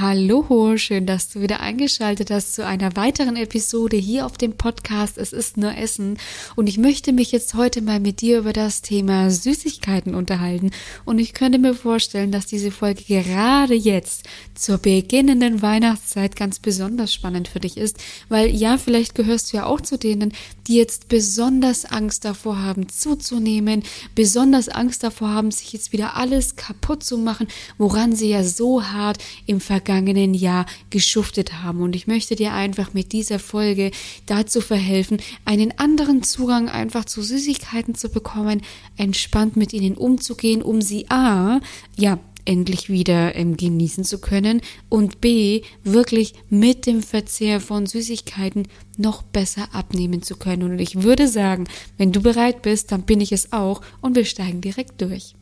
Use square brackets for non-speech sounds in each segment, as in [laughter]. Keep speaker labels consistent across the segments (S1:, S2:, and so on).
S1: Hallo, schön, dass du wieder eingeschaltet hast zu einer weiteren Episode hier auf dem Podcast Es ist nur Essen. Und ich möchte mich jetzt heute mal mit dir über das Thema Süßigkeiten unterhalten. Und ich könnte mir vorstellen, dass diese Folge gerade jetzt zur beginnenden Weihnachtszeit ganz besonders spannend für dich ist, weil ja, vielleicht gehörst du ja auch zu denen, die jetzt besonders Angst davor haben, zuzunehmen, besonders Angst davor haben, sich jetzt wieder alles kaputt zu machen, woran sie ja so hart im vergangenen Jahr geschuftet haben. Und ich möchte dir einfach mit dieser Folge dazu verhelfen, einen anderen Zugang einfach zu Süßigkeiten zu bekommen, entspannt mit ihnen umzugehen, um sie A, ja, endlich wieder ähm, genießen zu können und b wirklich mit dem Verzehr von Süßigkeiten noch besser abnehmen zu können. Und ich würde sagen, wenn du bereit bist, dann bin ich es auch und wir steigen direkt durch.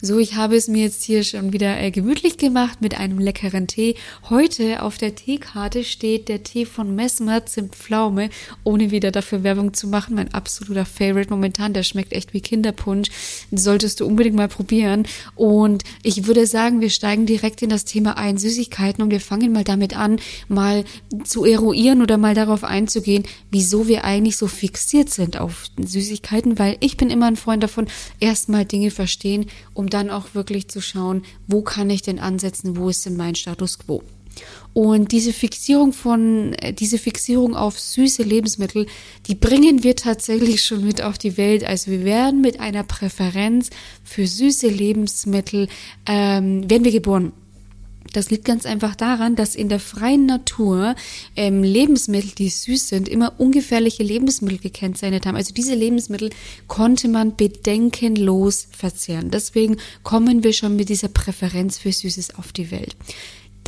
S1: So, ich habe es mir jetzt hier schon wieder äh, gemütlich gemacht mit einem leckeren Tee. Heute auf der Teekarte steht der Tee von Messmer Zimtpflaume, ohne wieder dafür Werbung zu machen. Mein absoluter Favorite momentan. Der schmeckt echt wie Kinderpunsch. Solltest du unbedingt mal probieren. Und ich würde sagen, wir steigen direkt in das Thema ein, Süßigkeiten. Und wir fangen mal damit an, mal zu eruieren oder mal darauf einzugehen, wieso wir eigentlich so fixiert sind auf Süßigkeiten. Weil ich bin immer ein Freund davon, erstmal Dinge verstehen, um dann auch wirklich zu schauen, wo kann ich denn ansetzen, wo ist denn mein Status quo. Und diese Fixierung von, äh, diese Fixierung auf süße Lebensmittel, die bringen wir tatsächlich schon mit auf die Welt. Also wir werden mit einer Präferenz für süße Lebensmittel, ähm, werden wir geboren. Das liegt ganz einfach daran, dass in der freien Natur ähm, Lebensmittel, die süß sind, immer ungefährliche Lebensmittel gekennzeichnet haben. Also diese Lebensmittel konnte man bedenkenlos verzehren. Deswegen kommen wir schon mit dieser Präferenz für Süßes auf die Welt.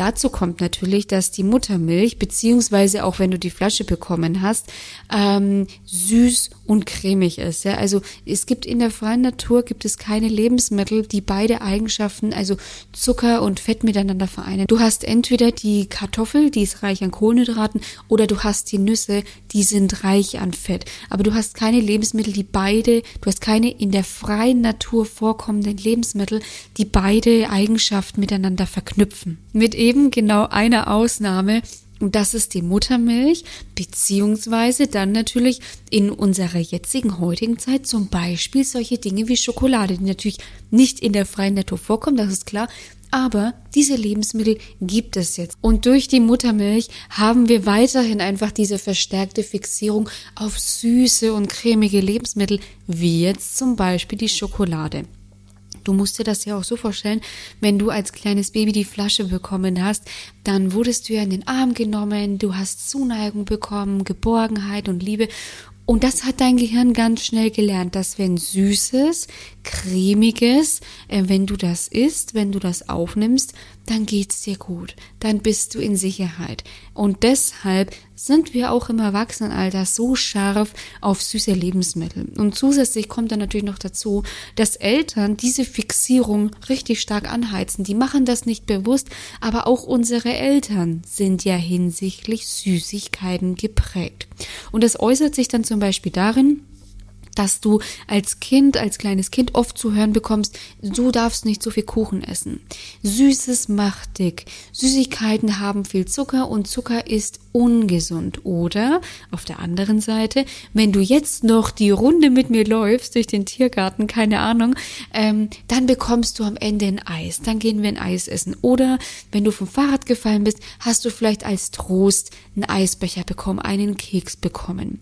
S1: Dazu kommt natürlich, dass die Muttermilch, beziehungsweise auch wenn du die Flasche bekommen hast, ähm, süß und cremig ist. Ja? Also es gibt in der freien Natur gibt es keine Lebensmittel, die beide Eigenschaften, also Zucker und Fett miteinander vereinen. Du hast entweder die Kartoffel, die ist reich an Kohlenhydraten, oder du hast die Nüsse, die sind reich an Fett. Aber du hast keine Lebensmittel, die beide, du hast keine in der freien Natur vorkommenden Lebensmittel, die beide Eigenschaften miteinander verknüpfen. Mit eben genau einer Ausnahme. Und das ist die Muttermilch, beziehungsweise dann natürlich in unserer jetzigen heutigen Zeit zum Beispiel solche Dinge wie Schokolade, die natürlich nicht in der freien Natur vorkommen, das ist klar, aber diese Lebensmittel gibt es jetzt. Und durch die Muttermilch haben wir weiterhin einfach diese verstärkte Fixierung auf süße und cremige Lebensmittel, wie jetzt zum Beispiel die Schokolade. Du musst dir das ja auch so vorstellen, wenn du als kleines Baby die Flasche bekommen hast, dann wurdest du ja in den Arm genommen, du hast Zuneigung bekommen, Geborgenheit und Liebe. Und das hat dein Gehirn ganz schnell gelernt, dass wenn Süßes, Cremiges, äh, wenn du das isst, wenn du das aufnimmst, dann geht's dir gut, dann bist du in Sicherheit. Und deshalb sind wir auch im Erwachsenenalter so scharf auf süße Lebensmittel. Und zusätzlich kommt dann natürlich noch dazu, dass Eltern diese Fixierung richtig stark anheizen. Die machen das nicht bewusst, aber auch unsere Eltern sind ja hinsichtlich Süßigkeiten geprägt. Und das äußert sich dann zum Beispiel darin, dass du als Kind, als kleines Kind oft zu hören bekommst, du darfst nicht so viel Kuchen essen. Süßes macht dick. Süßigkeiten haben viel Zucker und Zucker ist ungesund. Oder auf der anderen Seite, wenn du jetzt noch die Runde mit mir läufst durch den Tiergarten, keine Ahnung, ähm, dann bekommst du am Ende ein Eis. Dann gehen wir ein Eis essen. Oder wenn du vom Fahrrad gefallen bist, hast du vielleicht als Trost einen Eisbecher bekommen, einen Keks bekommen.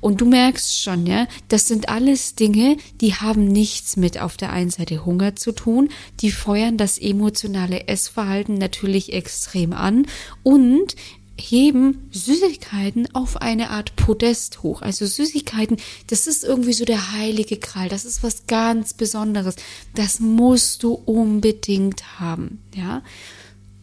S1: Und du merkst schon, ja, das sind alles Dinge, die haben nichts mit auf der einen Seite Hunger zu tun, die feuern das emotionale Essverhalten natürlich extrem an und heben Süßigkeiten auf eine Art Podest hoch. Also Süßigkeiten, das ist irgendwie so der heilige Kral. Das ist was ganz Besonderes. Das musst du unbedingt haben, ja.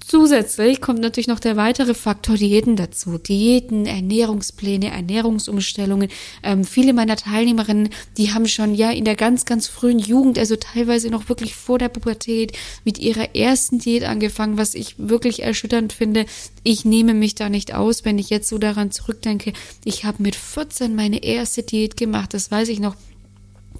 S1: Zusätzlich kommt natürlich noch der weitere Faktor Diäten dazu. Diäten, Ernährungspläne, Ernährungsumstellungen. Ähm, viele meiner Teilnehmerinnen, die haben schon ja in der ganz, ganz frühen Jugend, also teilweise noch wirklich vor der Pubertät, mit ihrer ersten Diät angefangen, was ich wirklich erschütternd finde. Ich nehme mich da nicht aus, wenn ich jetzt so daran zurückdenke. Ich habe mit 14 meine erste Diät gemacht, das weiß ich noch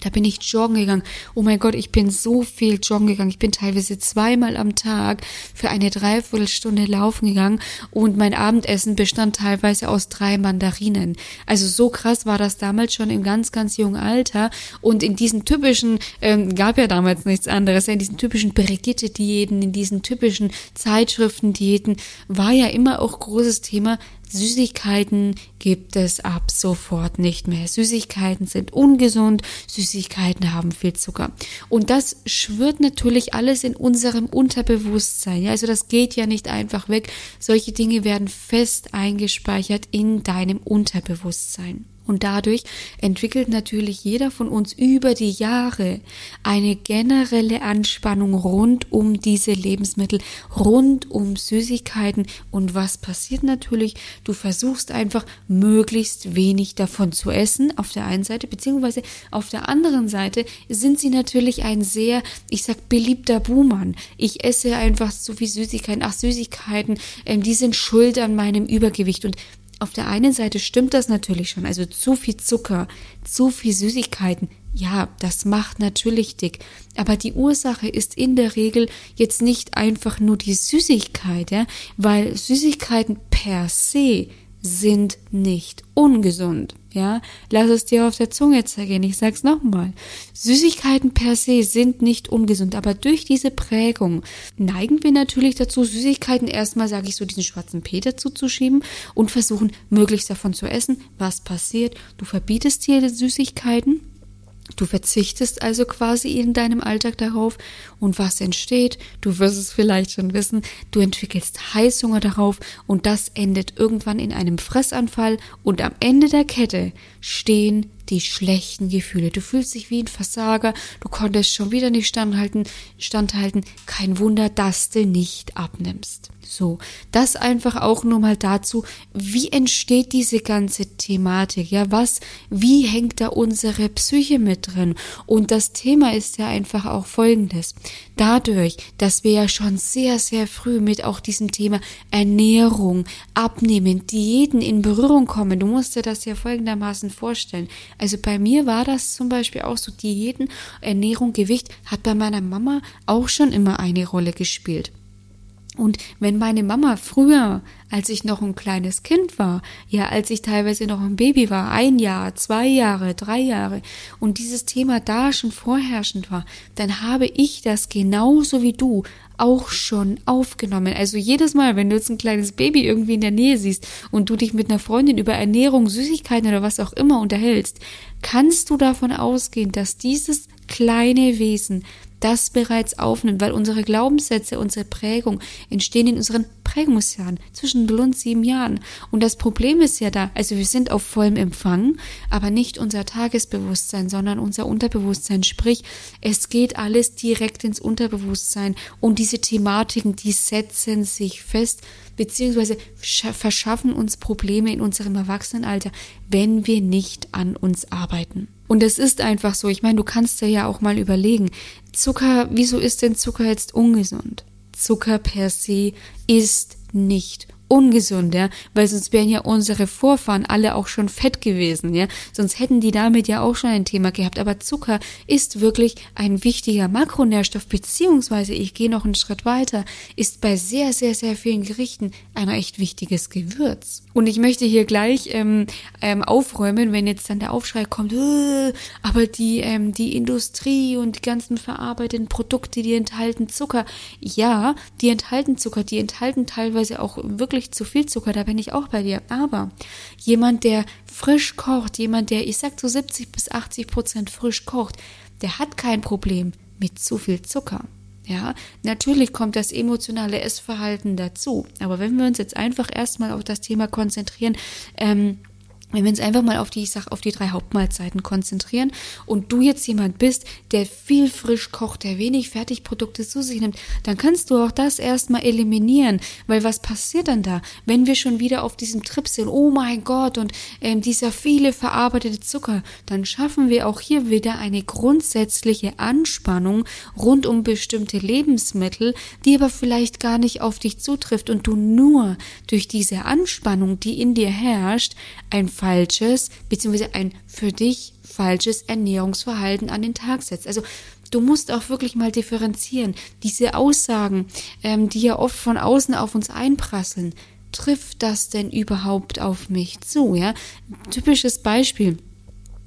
S1: da bin ich joggen gegangen. Oh mein Gott, ich bin so viel joggen gegangen. Ich bin teilweise zweimal am Tag für eine Dreiviertelstunde laufen gegangen und mein Abendessen bestand teilweise aus drei Mandarinen. Also so krass war das damals schon im ganz, ganz jungen Alter. Und in diesen typischen, ähm, gab ja damals nichts anderes, in diesen typischen Brigitte-Diäten, in diesen typischen Zeitschriften-Diäten war ja immer auch großes Thema Süßigkeiten gibt es ab sofort nicht mehr. Süßigkeiten sind ungesund, Süßigkeiten haben viel Zucker. Und das schwirrt natürlich alles in unserem Unterbewusstsein. Ja, also das geht ja nicht einfach weg. Solche Dinge werden fest eingespeichert in deinem Unterbewusstsein. Und dadurch entwickelt natürlich jeder von uns über die Jahre eine generelle Anspannung rund um diese Lebensmittel, rund um Süßigkeiten. Und was passiert natürlich? Du versuchst einfach möglichst wenig davon zu essen, auf der einen Seite, beziehungsweise auf der anderen Seite sind sie natürlich ein sehr, ich sag, beliebter Buhmann. Ich esse einfach so viel Süßigkeiten. Ach, Süßigkeiten, ähm, die sind schuld an meinem Übergewicht. Und auf der einen Seite stimmt das natürlich schon, also zu viel Zucker, zu viel Süßigkeiten, ja, das macht natürlich dick. Aber die Ursache ist in der Regel jetzt nicht einfach nur die Süßigkeit, ja, weil Süßigkeiten per se sind nicht ungesund. Ja, lass es dir auf der Zunge zergehen. Ich sag's nochmal. Süßigkeiten per se sind nicht ungesund, aber durch diese Prägung neigen wir natürlich dazu, Süßigkeiten erstmal, sage ich so, diesen schwarzen Peter zuzuschieben und versuchen, möglichst davon zu essen. Was passiert? Du verbietest dir Süßigkeiten Du verzichtest also quasi in deinem Alltag darauf. Und was entsteht, du wirst es vielleicht schon wissen, du entwickelst Heißhunger darauf. Und das endet irgendwann in einem Fressanfall. Und am Ende der Kette stehen die schlechten Gefühle. Du fühlst dich wie ein Versager, du konntest schon wieder nicht standhalten, standhalten. Kein Wunder, dass du nicht abnimmst. So, das einfach auch nur mal dazu, wie entsteht diese ganze Thematik? Ja, was, wie hängt da unsere Psyche mit drin? Und das Thema ist ja einfach auch folgendes. Dadurch, dass wir ja schon sehr, sehr früh mit auch diesem Thema Ernährung, Abnehmen, Diäten in Berührung kommen, du musst dir das ja folgendermaßen vorstellen. Also bei mir war das zum Beispiel auch so Diäten, Ernährung, Gewicht hat bei meiner Mama auch schon immer eine Rolle gespielt. Und wenn meine Mama früher, als ich noch ein kleines Kind war, ja, als ich teilweise noch ein Baby war, ein Jahr, zwei Jahre, drei Jahre, und dieses Thema da schon vorherrschend war, dann habe ich das genauso wie du auch schon aufgenommen. Also jedes Mal, wenn du jetzt ein kleines Baby irgendwie in der Nähe siehst und du dich mit einer Freundin über Ernährung, Süßigkeiten oder was auch immer unterhältst, kannst du davon ausgehen, dass dieses kleine Wesen das bereits aufnimmt, weil unsere Glaubenssätze, unsere Prägung entstehen in unseren Prägungsjahren, zwischen 0 und 7 Jahren. Und das Problem ist ja da, also wir sind auf vollem Empfang, aber nicht unser Tagesbewusstsein, sondern unser Unterbewusstsein. Sprich, es geht alles direkt ins Unterbewusstsein und diese Thematiken, die setzen sich fest, beziehungsweise verschaffen uns Probleme in unserem Erwachsenenalter, wenn wir nicht an uns arbeiten. Und es ist einfach so. Ich meine, du kannst dir ja auch mal überlegen, Zucker, wieso ist denn Zucker jetzt ungesund? Zucker per se ist nicht ungesund, ja, weil sonst wären ja unsere Vorfahren alle auch schon fett gewesen, ja, sonst hätten die damit ja auch schon ein Thema gehabt. Aber Zucker ist wirklich ein wichtiger Makronährstoff, beziehungsweise ich gehe noch einen Schritt weiter, ist bei sehr, sehr, sehr vielen Gerichten ein echt wichtiges Gewürz. Und ich möchte hier gleich ähm, ähm, aufräumen, wenn jetzt dann der Aufschrei kommt, äh, aber die, ähm, die Industrie und die ganzen verarbeiteten Produkte, die enthalten Zucker. Ja, die enthalten Zucker, die enthalten teilweise auch wirklich wirklich zu viel Zucker, da bin ich auch bei dir. Aber jemand, der frisch kocht, jemand, der, ich sag so 70 bis 80 Prozent frisch kocht, der hat kein Problem mit zu viel Zucker. Ja, natürlich kommt das emotionale Essverhalten dazu. Aber wenn wir uns jetzt einfach erstmal auf das Thema konzentrieren, ähm, wenn wir uns einfach mal auf die, ich sag, auf die drei Hauptmahlzeiten konzentrieren und du jetzt jemand bist, der viel frisch kocht, der wenig Fertigprodukte zu sich nimmt, dann kannst du auch das erstmal eliminieren, weil was passiert dann da, wenn wir schon wieder auf diesem Trip sind, oh mein Gott, und ähm, dieser viele verarbeitete Zucker, dann schaffen wir auch hier wieder eine grundsätzliche Anspannung rund um bestimmte Lebensmittel, die aber vielleicht gar nicht auf dich zutrifft und du nur durch diese Anspannung, die in dir herrscht, ein falsches, beziehungsweise ein für dich falsches Ernährungsverhalten an den Tag setzt. Also du musst auch wirklich mal differenzieren. Diese Aussagen, ähm, die ja oft von außen auf uns einprasseln, trifft das denn überhaupt auf mich zu? Ja, typisches Beispiel.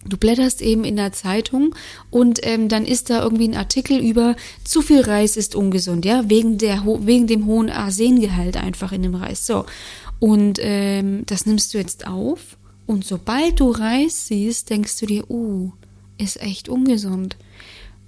S1: Du blätterst eben in der Zeitung und ähm, dann ist da irgendwie ein Artikel über zu viel Reis ist ungesund, ja, wegen der wegen dem hohen Arsengehalt einfach in dem Reis. So und ähm, das nimmst du jetzt auf und sobald du Reis siehst, denkst du dir, uh, ist echt ungesund.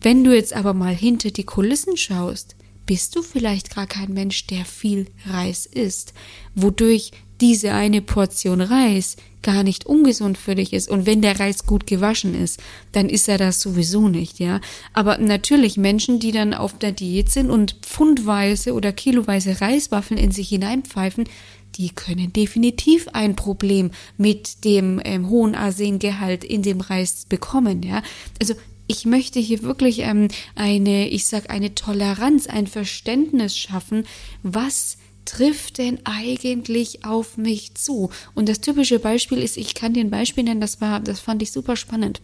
S1: Wenn du jetzt aber mal hinter die Kulissen schaust, bist du vielleicht gar kein Mensch, der viel Reis isst, wodurch diese eine Portion Reis gar nicht ungesund für dich ist. Und wenn der Reis gut gewaschen ist, dann ist er das sowieso nicht, ja. Aber natürlich Menschen, die dann auf der Diät sind und pfundweise oder kiloweise Reiswaffeln in sich hineinpfeifen, die können definitiv ein Problem mit dem ähm, hohen Arsengehalt in dem Reis bekommen, ja. Also ich möchte hier wirklich ähm, eine, ich sag eine Toleranz, ein Verständnis schaffen, was trifft denn eigentlich auf mich zu? Und das typische Beispiel ist, ich kann dir ein Beispiel nennen, das war, das fand ich super spannend.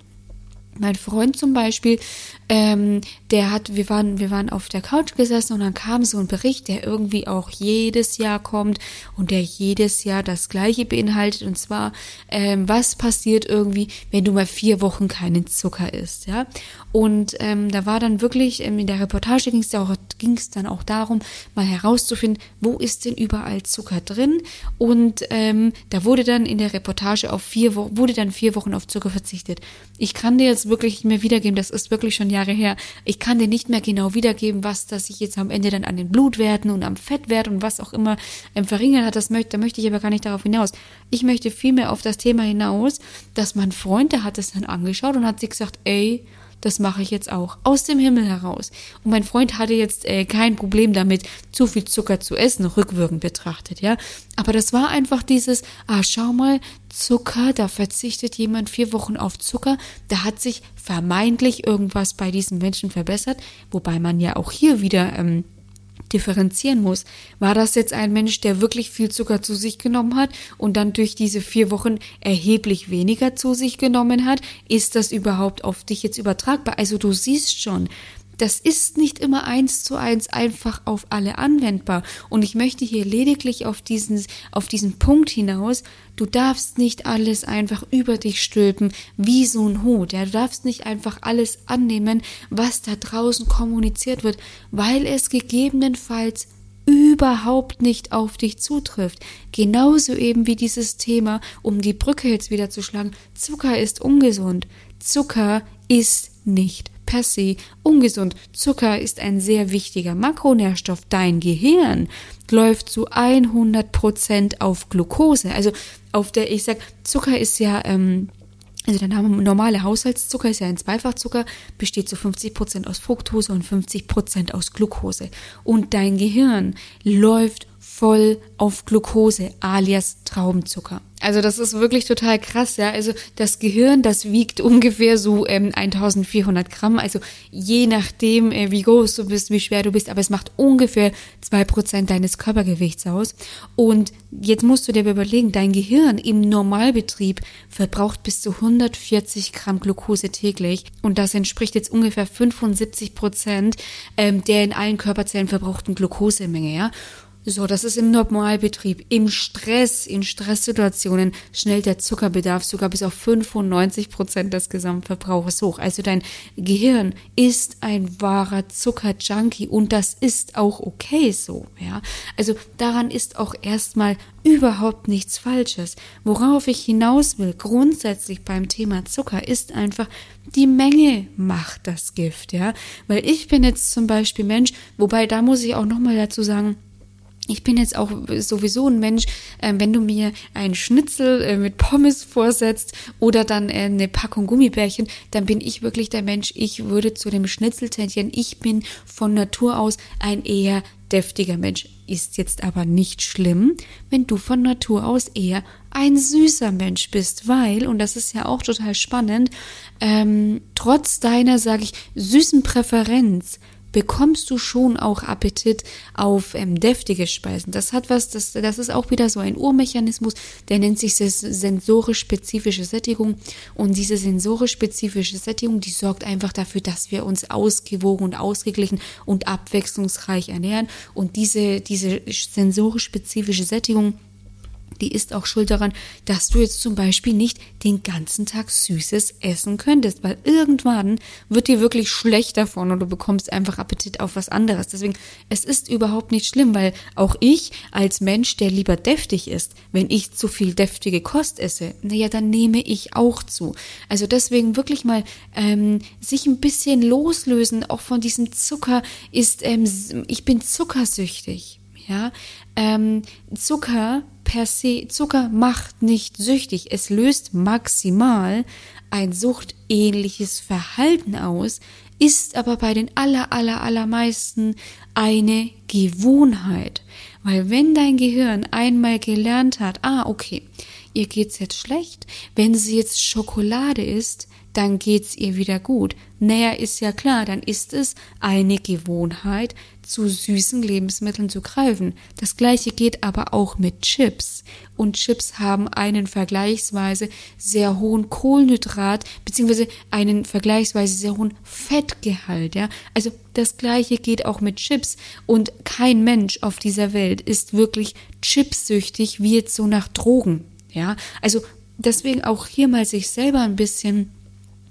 S1: Mein Freund zum Beispiel, ähm, der hat, wir waren, wir waren auf der Couch gesessen und dann kam so ein Bericht, der irgendwie auch jedes Jahr kommt und der jedes Jahr das Gleiche beinhaltet und zwar, ähm, was passiert irgendwie, wenn du mal vier Wochen keinen Zucker isst, ja? Und ähm, da war dann wirklich ähm, in der Reportage ging es auch ging es dann auch darum, mal herauszufinden, wo ist denn überall Zucker drin und ähm, da wurde dann in der Reportage auf vier Wochen wurde dann vier Wochen auf Zucker verzichtet. Ich kann dir jetzt wirklich nicht mehr wiedergeben, das ist wirklich schon Jahre her. Ich kann dir nicht mehr genau wiedergeben, was das sich jetzt am Ende dann an den Blutwerten und am Fettwert und was auch immer ähm, verringert hat. Das möchte, da möchte ich aber gar nicht darauf hinaus. Ich möchte vielmehr auf das Thema hinaus, dass mein Freund, der hat es dann angeschaut und hat sich gesagt, ey, das mache ich jetzt auch. Aus dem Himmel heraus. Und mein Freund hatte jetzt äh, kein Problem damit, zu viel Zucker zu essen, rückwirkend betrachtet, ja. Aber das war einfach dieses, ah, schau mal, Zucker, da verzichtet jemand vier Wochen auf Zucker, da hat sich vermeintlich irgendwas bei diesem Menschen verbessert, wobei man ja auch hier wieder ähm, differenzieren muss. War das jetzt ein Mensch, der wirklich viel Zucker zu sich genommen hat und dann durch diese vier Wochen erheblich weniger zu sich genommen hat? Ist das überhaupt auf dich jetzt übertragbar? Also du siehst schon, das ist nicht immer eins zu eins einfach auf alle anwendbar. Und ich möchte hier lediglich auf diesen, auf diesen Punkt hinaus, du darfst nicht alles einfach über dich stülpen wie so ein Hut. Ja, du darfst nicht einfach alles annehmen, was da draußen kommuniziert wird, weil es gegebenenfalls überhaupt nicht auf dich zutrifft. Genauso eben wie dieses Thema, um die Brücke jetzt wieder zu schlagen, Zucker ist ungesund. Zucker ist nicht per se ungesund. Zucker ist ein sehr wichtiger Makronährstoff. Dein Gehirn läuft zu 100 Prozent auf Glucose. Also auf der, ich sag, Zucker ist ja, ähm, also der normale Haushaltszucker ist ja ein Zweifachzucker, besteht zu 50 Prozent aus Fructose und 50 Prozent aus Glucose. Und dein Gehirn läuft voll auf Glucose alias Traubenzucker. Also das ist wirklich total krass, ja. Also das Gehirn, das wiegt ungefähr so ähm, 1400 Gramm. Also je nachdem, äh, wie groß du bist, wie schwer du bist, aber es macht ungefähr zwei Prozent deines Körpergewichts aus. Und jetzt musst du dir überlegen, dein Gehirn im Normalbetrieb verbraucht bis zu 140 Gramm Glucose täglich. Und das entspricht jetzt ungefähr 75 Prozent ähm, der in allen Körperzellen verbrauchten Glucosemenge, ja. So, das ist im Normalbetrieb. Im Stress, in Stresssituationen schnellt der Zuckerbedarf sogar bis auf 95 Prozent des Gesamtverbrauchs hoch. Also dein Gehirn ist ein wahrer Zuckerjunkie und das ist auch okay so, ja. Also daran ist auch erstmal überhaupt nichts Falsches. Worauf ich hinaus will, grundsätzlich beim Thema Zucker, ist einfach, die Menge macht das Gift, ja. Weil ich bin jetzt zum Beispiel Mensch, wobei da muss ich auch nochmal dazu sagen, ich bin jetzt auch sowieso ein Mensch, äh, wenn du mir einen Schnitzel äh, mit Pommes vorsetzt oder dann äh, eine Packung Gummibärchen, dann bin ich wirklich der Mensch, ich würde zu dem Schnitzel tendieren. Ich bin von Natur aus ein eher deftiger Mensch. Ist jetzt aber nicht schlimm, wenn du von Natur aus eher ein süßer Mensch bist, weil, und das ist ja auch total spannend, ähm, trotz deiner, sage ich, süßen Präferenz, bekommst du schon auch Appetit auf ähm, deftige Speisen. Das hat was, das, das ist auch wieder so ein Urmechanismus, der nennt sich sensorisch-spezifische Sättigung. Und diese sensorisch-spezifische Sättigung, die sorgt einfach dafür, dass wir uns ausgewogen und ausgeglichen und abwechslungsreich ernähren. Und diese, diese sensorisch-spezifische Sättigung, die ist auch schuld daran, dass du jetzt zum Beispiel nicht den ganzen Tag Süßes essen könntest, weil irgendwann wird dir wirklich schlecht davon und du bekommst einfach Appetit auf was anderes. Deswegen, es ist überhaupt nicht schlimm, weil auch ich als Mensch, der lieber deftig ist, wenn ich zu viel deftige Kost esse, naja, dann nehme ich auch zu. Also deswegen wirklich mal ähm, sich ein bisschen loslösen, auch von diesem Zucker ist, ähm, ich bin zuckersüchtig. Ja, ähm, Zucker per se, Zucker macht nicht süchtig. Es löst maximal ein suchtähnliches Verhalten aus, ist aber bei den aller, aller, allermeisten eine Gewohnheit. Weil wenn dein Gehirn einmal gelernt hat, ah, okay, ihr geht's jetzt schlecht, wenn sie jetzt Schokolade isst, dann geht's ihr wieder gut. Naja, ist ja klar, dann ist es eine Gewohnheit, zu süßen Lebensmitteln zu greifen. Das gleiche geht aber auch mit Chips. Und Chips haben einen vergleichsweise sehr hohen Kohlenhydrat beziehungsweise einen vergleichsweise sehr hohen Fettgehalt. Ja, also das gleiche geht auch mit Chips. Und kein Mensch auf dieser Welt ist wirklich chipsüchtig wie jetzt so nach Drogen. Ja, also deswegen auch hier mal sich selber ein bisschen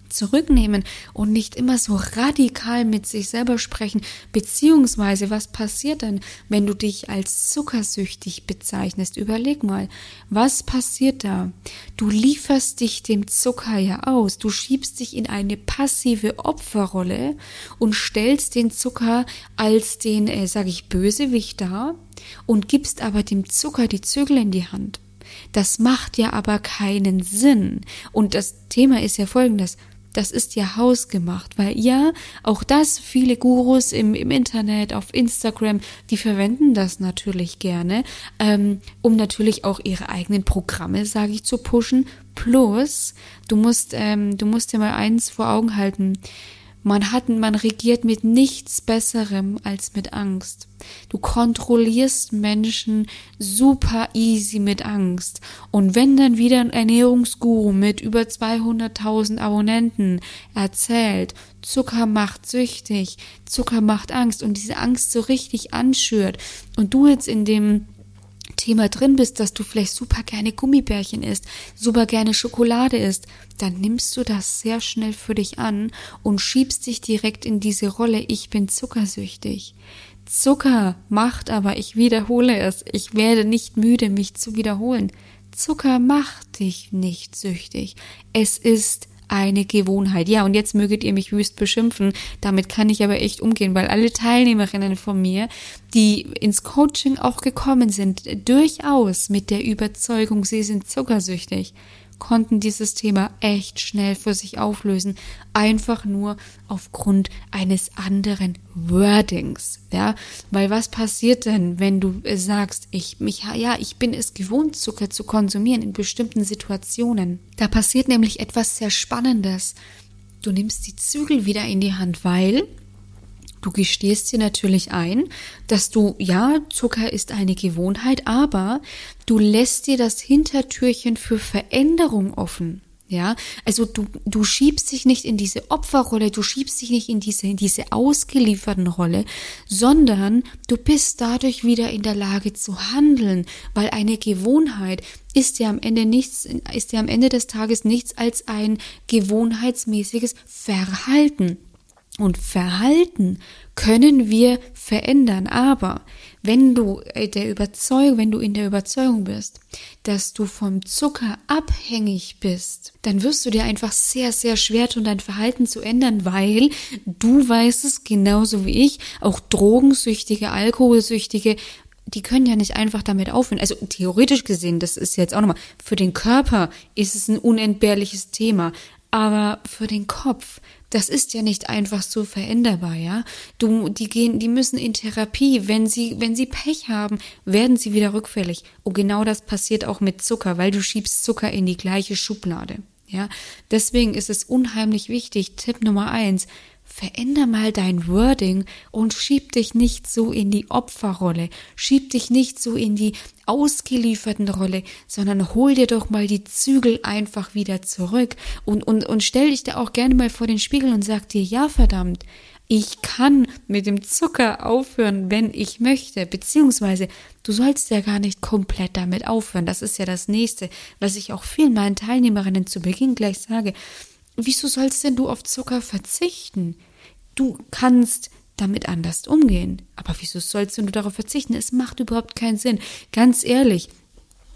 S1: zurücknehmen und nicht immer so radikal mit sich selber sprechen, beziehungsweise was passiert dann, wenn du dich als zuckersüchtig bezeichnest? Überleg mal, was passiert da? Du lieferst dich dem Zucker ja aus, du schiebst dich in eine passive Opferrolle und stellst den Zucker als den, äh, sag ich, Bösewicht dar und gibst aber dem Zucker die Zügel in die Hand. Das macht ja aber keinen Sinn. Und das Thema ist ja folgendes das ist ja hausgemacht, weil ja, auch das, viele Gurus im, im Internet, auf Instagram, die verwenden das natürlich gerne, ähm, um natürlich auch ihre eigenen Programme, sage ich, zu pushen. Plus, du musst, ähm, du musst dir mal eins vor Augen halten. Man hat, man regiert mit nichts Besserem als mit Angst. Du kontrollierst Menschen super easy mit Angst. Und wenn dann wieder ein Ernährungsguru mit über 200.000 Abonnenten erzählt, Zucker macht süchtig, Zucker macht Angst und diese Angst so richtig anschürt und du jetzt in dem Thema drin bist, dass du vielleicht super gerne Gummibärchen isst, super gerne Schokolade isst, dann nimmst du das sehr schnell für dich an und schiebst dich direkt in diese Rolle, ich bin zuckersüchtig. Zucker macht aber, ich wiederhole es, ich werde nicht müde, mich zu wiederholen. Zucker macht dich nicht süchtig. Es ist eine Gewohnheit. Ja, und jetzt möget ihr mich wüst beschimpfen. Damit kann ich aber echt umgehen, weil alle Teilnehmerinnen von mir, die ins Coaching auch gekommen sind, durchaus mit der Überzeugung, sie sind zuckersüchtig konnten dieses Thema echt schnell für sich auflösen, einfach nur aufgrund eines anderen Wordings, ja, weil was passiert denn, wenn du sagst, ich mich ja, ich bin es gewohnt Zucker zu konsumieren in bestimmten Situationen. Da passiert nämlich etwas sehr spannendes. Du nimmst die Zügel wieder in die Hand, weil Du gestehst dir natürlich ein, dass du, ja, Zucker ist eine Gewohnheit, aber du lässt dir das Hintertürchen für Veränderung offen. Ja, also du, du schiebst dich nicht in diese Opferrolle, du schiebst dich nicht in diese, in diese ausgelieferten Rolle, sondern du bist dadurch wieder in der Lage zu handeln, weil eine Gewohnheit ist ja am Ende nichts, ist ja am Ende des Tages nichts als ein gewohnheitsmäßiges Verhalten. Und Verhalten können wir verändern, aber wenn du äh, der Überzeugung, wenn du in der Überzeugung bist, dass du vom Zucker abhängig bist, dann wirst du dir einfach sehr, sehr schwer tun, dein Verhalten zu ändern, weil du weißt es genauso wie ich, auch Drogensüchtige, Alkoholsüchtige die können ja nicht einfach damit aufhören. Also theoretisch gesehen, das ist jetzt auch nochmal, für den Körper ist es ein unentbehrliches Thema. Aber für den Kopf, das ist ja nicht einfach so veränderbar, ja. Du, die gehen, die müssen in Therapie. Wenn sie, wenn sie Pech haben, werden sie wieder rückfällig. Und genau das passiert auch mit Zucker, weil du schiebst Zucker in die gleiche Schublade. Ja, deswegen ist es unheimlich wichtig. Tipp Nummer eins. Veränder mal dein Wording und schieb dich nicht so in die Opferrolle, schieb dich nicht so in die ausgelieferten Rolle, sondern hol dir doch mal die Zügel einfach wieder zurück und, und, und stell dich da auch gerne mal vor den Spiegel und sag dir, ja verdammt, ich kann mit dem Zucker aufhören, wenn ich möchte, beziehungsweise du sollst ja gar nicht komplett damit aufhören. Das ist ja das nächste, was ich auch vielen meinen Teilnehmerinnen zu Beginn gleich sage. Wieso sollst denn du auf Zucker verzichten? Du kannst damit anders umgehen. Aber wieso sollst du darauf verzichten? Es macht überhaupt keinen Sinn. Ganz ehrlich,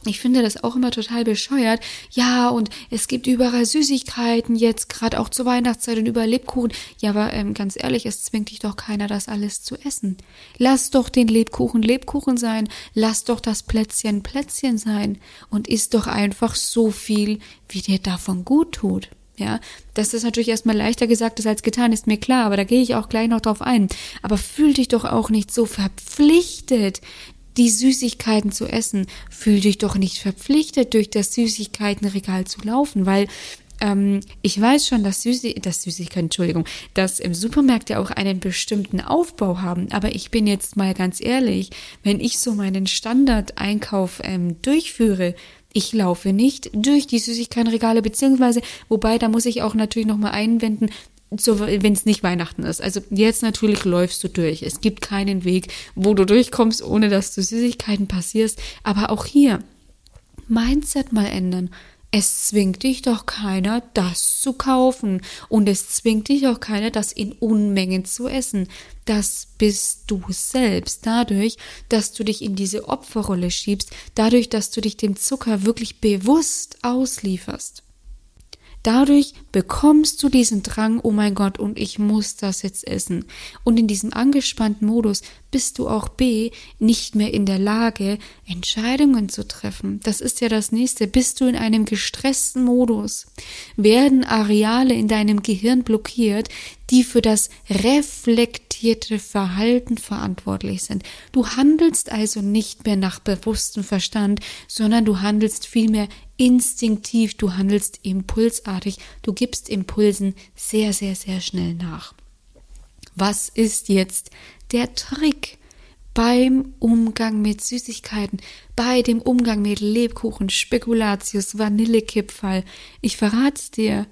S1: ich finde das auch immer total bescheuert. Ja, und es gibt überall Süßigkeiten, jetzt gerade auch zur Weihnachtszeit und überall Lebkuchen. Ja, aber ähm, ganz ehrlich, es zwingt dich doch keiner, das alles zu essen. Lass doch den Lebkuchen Lebkuchen sein. Lass doch das Plätzchen Plätzchen sein. Und isst doch einfach so viel, wie dir davon gut tut. Ja, das ist natürlich erstmal leichter gesagt als getan, ist mir klar, aber da gehe ich auch gleich noch drauf ein. Aber fühl dich doch auch nicht so verpflichtet, die Süßigkeiten zu essen. Fühl dich doch nicht verpflichtet, durch das Süßigkeitenregal zu laufen, weil ähm, ich weiß schon, dass, Süßi dass Süßigkeiten, Entschuldigung, dass im Supermarkt ja auch einen bestimmten Aufbau haben. Aber ich bin jetzt mal ganz ehrlich, wenn ich so meinen Standardeinkauf ähm, durchführe, ich laufe nicht durch die Süßigkeitenregale, beziehungsweise, wobei, da muss ich auch natürlich nochmal einwenden, so, wenn es nicht Weihnachten ist. Also jetzt natürlich läufst du durch. Es gibt keinen Weg, wo du durchkommst, ohne dass du Süßigkeiten passierst. Aber auch hier, Mindset mal ändern. Es zwingt dich doch keiner, das zu kaufen. Und es zwingt dich auch keiner, das in Unmengen zu essen. Das bist du selbst. Dadurch, dass du dich in diese Opferrolle schiebst, dadurch, dass du dich dem Zucker wirklich bewusst auslieferst. Dadurch bekommst du diesen Drang, oh mein Gott, und ich muss das jetzt essen. Und in diesem angespannten Modus bist du auch B nicht mehr in der Lage, Entscheidungen zu treffen. Das ist ja das nächste. Bist du in einem gestressten Modus? Werden Areale in deinem Gehirn blockiert, die für das reflektierte Verhalten verantwortlich sind. Du handelst also nicht mehr nach bewusstem Verstand, sondern du handelst vielmehr instinktiv, du handelst impulsartig, du gibst Impulsen sehr, sehr, sehr schnell nach. Was ist jetzt der Trick beim Umgang mit Süßigkeiten, bei dem Umgang mit Lebkuchen, Spekulatius, Vanillekipferl? Ich verrate dir.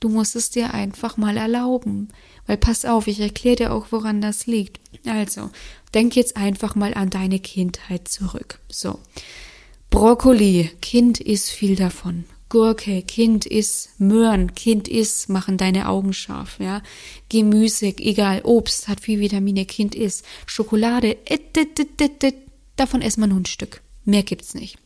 S1: Du musst es dir einfach mal erlauben. Weil pass auf, ich erkläre dir auch, woran das liegt. Also, denk jetzt einfach mal an deine Kindheit zurück. So. Brokkoli, Kind isst viel davon. Gurke, Kind isst Möhren, Kind isst, machen deine Augen scharf, ja. Gemüse, egal, Obst hat viel Vitamine, Kind isst. Schokolade, et, et, et, davon isst man nur ein Stück. Mehr gibt's nicht.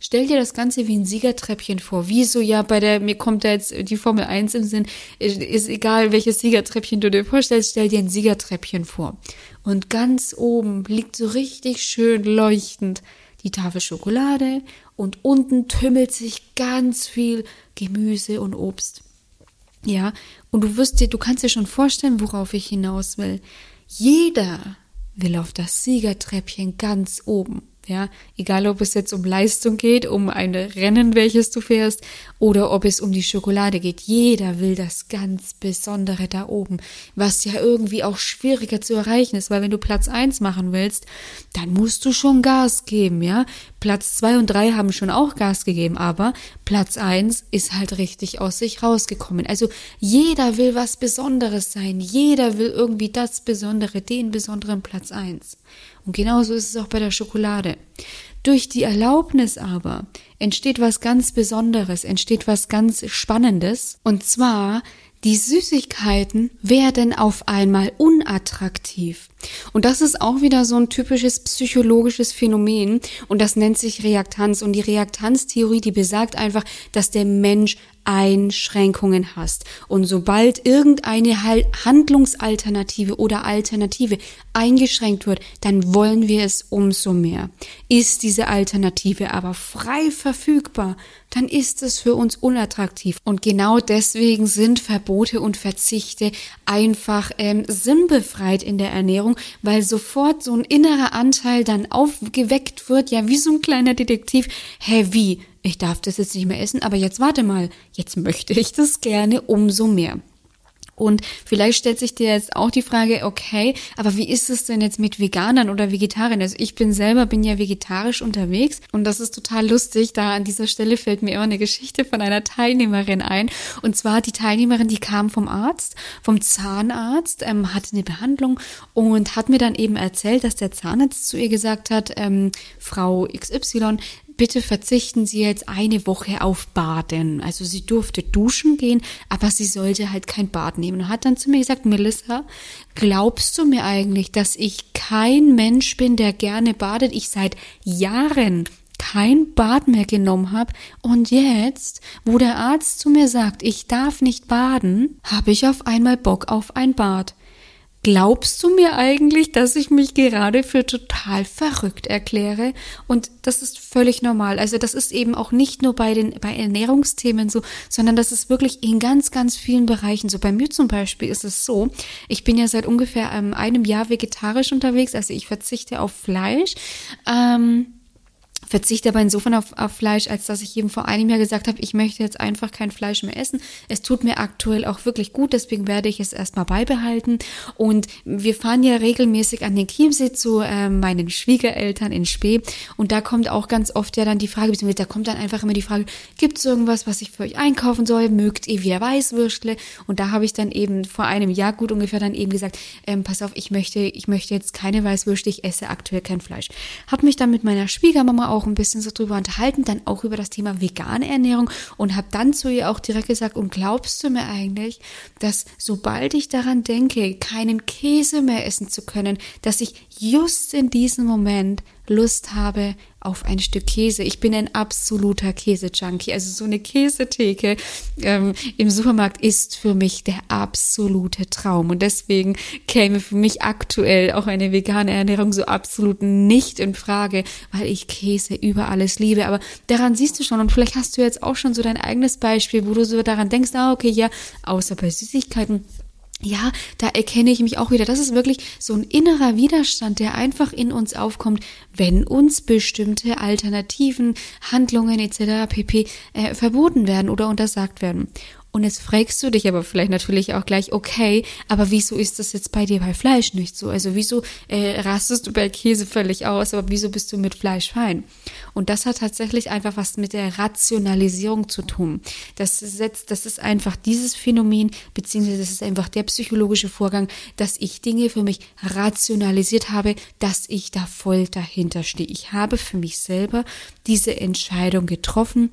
S1: Stell dir das Ganze wie ein Siegertreppchen vor. Wie so, ja, bei der, mir kommt da jetzt die Formel 1 im Sinn, ist egal, welches Siegertreppchen du dir vorstellst, stell dir ein Siegertreppchen vor. Und ganz oben liegt so richtig schön leuchtend die Tafel Schokolade und unten tümmelt sich ganz viel Gemüse und Obst. Ja, und du wirst dir, du kannst dir schon vorstellen, worauf ich hinaus will. Jeder will auf das Siegertreppchen ganz oben. Ja, egal ob es jetzt um Leistung geht, um ein Rennen, welches du fährst, oder ob es um die Schokolade geht. Jeder will das ganz Besondere da oben, was ja irgendwie auch schwieriger zu erreichen ist, weil wenn du Platz eins machen willst, dann musst du schon Gas geben, ja. Platz zwei und drei haben schon auch Gas gegeben, aber Platz eins ist halt richtig aus sich rausgekommen. Also jeder will was Besonderes sein. Jeder will irgendwie das Besondere, den besonderen Platz eins. Und genauso ist es auch bei der Schokolade. Durch die Erlaubnis aber entsteht was ganz Besonderes, entsteht was ganz Spannendes. Und zwar, die Süßigkeiten werden auf einmal unattraktiv. Und das ist auch wieder so ein typisches psychologisches Phänomen und das nennt sich Reaktanz. Und die Reaktanztheorie, die besagt einfach, dass der Mensch Einschränkungen hast. Und sobald irgendeine Handlungsalternative oder Alternative eingeschränkt wird, dann wollen wir es umso mehr. Ist diese Alternative aber frei verfügbar, dann ist es für uns unattraktiv. Und genau deswegen sind Verbote und Verzichte einfach ähm, sinnbefreit in der Ernährung, weil sofort so ein innerer Anteil dann aufgeweckt wird, ja, wie so ein kleiner Detektiv. Hä, wie? Ich darf das jetzt nicht mehr essen, aber jetzt warte mal, jetzt möchte ich das gerne umso mehr. Und vielleicht stellt sich dir jetzt auch die Frage, okay, aber wie ist es denn jetzt mit Veganern oder Vegetariern? Also ich bin selber, bin ja vegetarisch unterwegs und das ist total lustig. Da an dieser Stelle fällt mir immer eine Geschichte von einer Teilnehmerin ein. Und zwar die Teilnehmerin, die kam vom Arzt, vom Zahnarzt, ähm, hatte eine Behandlung und hat mir dann eben erzählt, dass der Zahnarzt zu ihr gesagt hat, ähm, Frau XY, bitte verzichten Sie jetzt eine Woche auf Baden. Also sie durfte duschen gehen, aber sie sollte halt kein Bad nehmen. Und hat dann zu mir gesagt, Melissa, glaubst du mir eigentlich, dass ich kein Mensch bin, der gerne badet? Ich seit Jahren kein Bad mehr genommen habe und jetzt, wo der Arzt zu mir sagt, ich darf nicht baden, habe ich auf einmal Bock auf ein Bad. Glaubst du mir eigentlich, dass ich mich gerade für total verrückt erkläre? Und das ist völlig normal. Also das ist eben auch nicht nur bei den bei Ernährungsthemen so, sondern das ist wirklich in ganz, ganz vielen Bereichen so. Bei mir zum Beispiel ist es so, ich bin ja seit ungefähr ähm, einem Jahr vegetarisch unterwegs, also ich verzichte auf Fleisch. Ähm, verzichte aber insofern auf, auf Fleisch, als dass ich eben vor einem Jahr gesagt habe, ich möchte jetzt einfach kein Fleisch mehr essen. Es tut mir aktuell auch wirklich gut, deswegen werde ich es erstmal beibehalten. Und wir fahren ja regelmäßig an den Chiemsee zu äh, meinen Schwiegereltern in Spee. Und da kommt auch ganz oft ja dann die Frage, beziehungsweise da kommt dann einfach immer die Frage, gibt es irgendwas, was ich für euch einkaufen soll? Mögt ihr wieder Weißwürstle? Und da habe ich dann eben vor einem Jahr gut ungefähr dann eben gesagt, ähm, pass auf, ich möchte, ich möchte jetzt keine Weißwürstle, ich esse aktuell kein Fleisch. Hab mich dann mit meiner Schwiegermama auch auch ein bisschen so drüber unterhalten, dann auch über das Thema vegane Ernährung und habe dann zu ihr auch direkt gesagt, und glaubst du mir eigentlich, dass sobald ich daran denke, keinen Käse mehr essen zu können, dass ich just in diesem Moment Lust habe auf ein Stück Käse. Ich bin ein absoluter Käse-Junkie. Also so eine Käsetheke ähm, im Supermarkt ist für mich der absolute Traum. Und deswegen käme für mich aktuell auch eine vegane Ernährung so absolut nicht in Frage, weil ich Käse über alles liebe. Aber daran siehst du schon, und vielleicht hast du jetzt auch schon so dein eigenes Beispiel, wo du so daran denkst, ah, okay, ja, außer bei Süßigkeiten ja, da erkenne ich mich auch wieder. Das ist wirklich so ein innerer Widerstand, der einfach in uns aufkommt, wenn uns bestimmte Alternativen, Handlungen etc. pp. Äh, verboten werden oder untersagt werden. Und jetzt fragst du dich aber vielleicht natürlich auch gleich, okay, aber wieso ist das jetzt bei dir bei Fleisch nicht so? Also wieso äh, rastest du bei Käse völlig aus, aber wieso bist du mit Fleisch fein? Und das hat tatsächlich einfach was mit der Rationalisierung zu tun. Das setzt, das ist einfach dieses Phänomen, beziehungsweise das ist einfach der psychologische Vorgang, dass ich Dinge für mich rationalisiert habe, dass ich da voll dahinter stehe. Ich habe für mich selber diese Entscheidung getroffen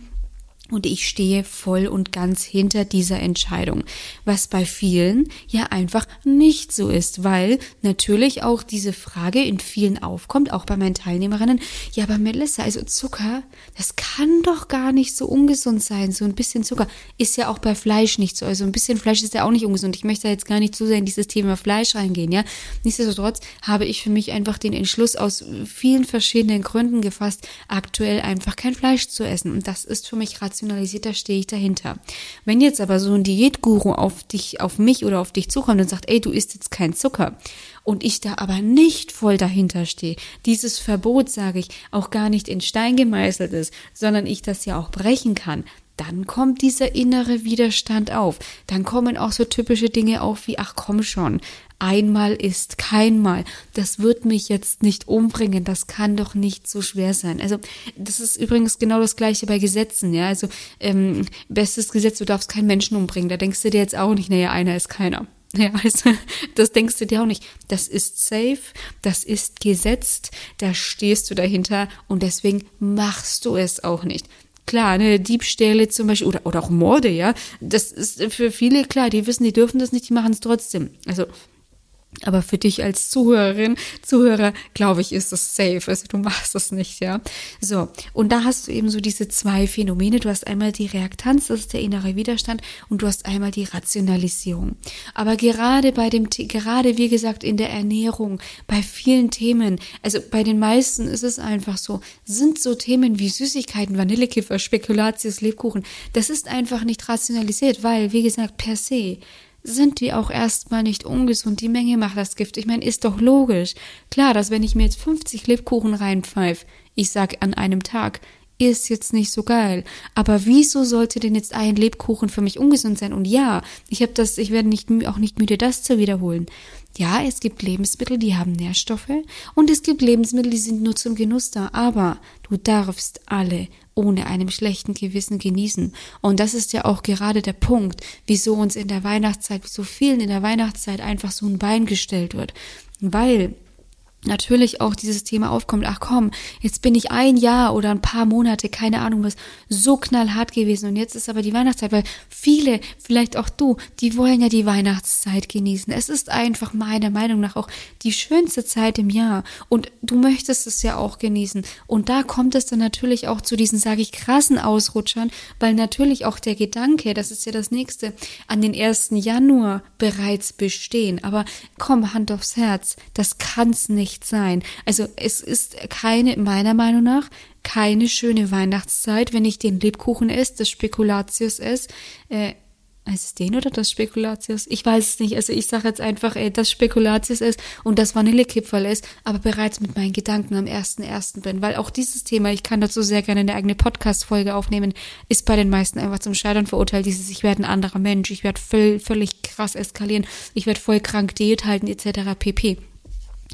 S1: und ich stehe voll und ganz hinter dieser Entscheidung, was bei vielen ja einfach nicht so ist, weil natürlich auch diese Frage in vielen aufkommt, auch bei meinen Teilnehmerinnen, ja, aber Melissa, also Zucker, das kann doch gar nicht so ungesund sein. So ein bisschen Zucker ist ja auch bei Fleisch nicht so. Also ein bisschen Fleisch ist ja auch nicht ungesund. Ich möchte jetzt gar nicht zu sehr in dieses Thema Fleisch reingehen, ja. Nichtsdestotrotz habe ich für mich einfach den Entschluss aus vielen verschiedenen Gründen gefasst, aktuell einfach kein Fleisch zu essen. Und das ist für mich rational da stehe ich dahinter. Wenn jetzt aber so ein Diätguru auf dich, auf mich oder auf dich zukommt und sagt, ey, du isst jetzt kein Zucker und ich da aber nicht voll dahinter stehe, dieses Verbot, sage ich, auch gar nicht in Stein gemeißelt ist, sondern ich das ja auch brechen kann, dann kommt dieser innere Widerstand auf. Dann kommen auch so typische Dinge auf wie, ach komm schon, einmal ist kein Mal. Das wird mich jetzt nicht umbringen. Das kann doch nicht so schwer sein. Also das ist übrigens genau das gleiche bei Gesetzen. Ja, also ähm, bestes Gesetz, du darfst keinen Menschen umbringen. Da denkst du dir jetzt auch nicht, naja, einer ist keiner. [laughs] Ja, also das denkst du dir auch nicht. Das ist safe, das ist gesetzt, da stehst du dahinter und deswegen machst du es auch nicht. Klar, ne, Diebstähle zum Beispiel oder, oder auch Morde, ja. Das ist für viele klar, die wissen, die dürfen das nicht, die machen es trotzdem. Also Aber für dich als Zuhörerin, Zuhörer, glaube ich, ist das safe. Also du machst das nicht, ja. So. Und da hast du eben so diese zwei Phänomene. Du hast einmal die Reaktanz, das ist der innere Widerstand, und du hast einmal die Rationalisierung. Aber gerade bei dem, gerade wie gesagt in der Ernährung, bei vielen Themen, also bei den meisten ist es einfach so, sind so Themen wie Süßigkeiten, Vanillekiffer, Spekulatius, Lebkuchen, das ist einfach nicht rationalisiert, weil, wie gesagt, per se, sind die auch erstmal nicht ungesund. Die Menge macht das Gift. Ich meine, ist doch logisch. Klar, dass wenn ich mir jetzt 50 Lebkuchen reinpfeife, ich sag an einem Tag, ist jetzt nicht so geil. Aber wieso sollte denn jetzt ein Lebkuchen für mich ungesund sein? Und ja, ich habe das, ich werde nicht, auch nicht müde, das zu wiederholen. Ja, es gibt Lebensmittel, die haben Nährstoffe und es gibt Lebensmittel, die sind nur zum Genuss da. Aber du darfst alle ohne einem schlechten Gewissen genießen. Und das ist ja auch gerade der Punkt, wieso uns in der Weihnachtszeit, wieso vielen in der Weihnachtszeit einfach so ein Bein gestellt wird. Weil natürlich auch dieses Thema aufkommt, ach komm, jetzt bin ich ein Jahr oder ein paar Monate, keine Ahnung was, so knallhart gewesen und jetzt ist aber die Weihnachtszeit, weil viele, vielleicht auch du, die wollen ja die Weihnachtszeit genießen. Es ist einfach meiner Meinung nach auch die schönste Zeit im Jahr und du möchtest es ja auch genießen und da kommt es dann natürlich auch zu diesen, sage ich, krassen Ausrutschern, weil natürlich auch der Gedanke, das ist ja das nächste, an den 1. Januar bereits bestehen, aber komm, Hand aufs Herz, das kann's nicht nicht sein. Also es ist keine, meiner Meinung nach, keine schöne Weihnachtszeit, wenn ich den Lebkuchen esse, das Spekulatius esse. Äh, ist es den oder das Spekulatius? Ich weiß es nicht. Also ich sage jetzt einfach, ey, das Spekulatius ist und das Vanillekipferl ist, aber bereits mit meinen Gedanken am 1.1. bin. Weil auch dieses Thema, ich kann dazu sehr gerne eine eigene Podcast-Folge aufnehmen, ist bei den meisten einfach zum Scheitern verurteilt. Dieses, ich werde ein anderer Mensch, ich werde völ völlig krass eskalieren, ich werde voll krank Diät halten, etc. pp.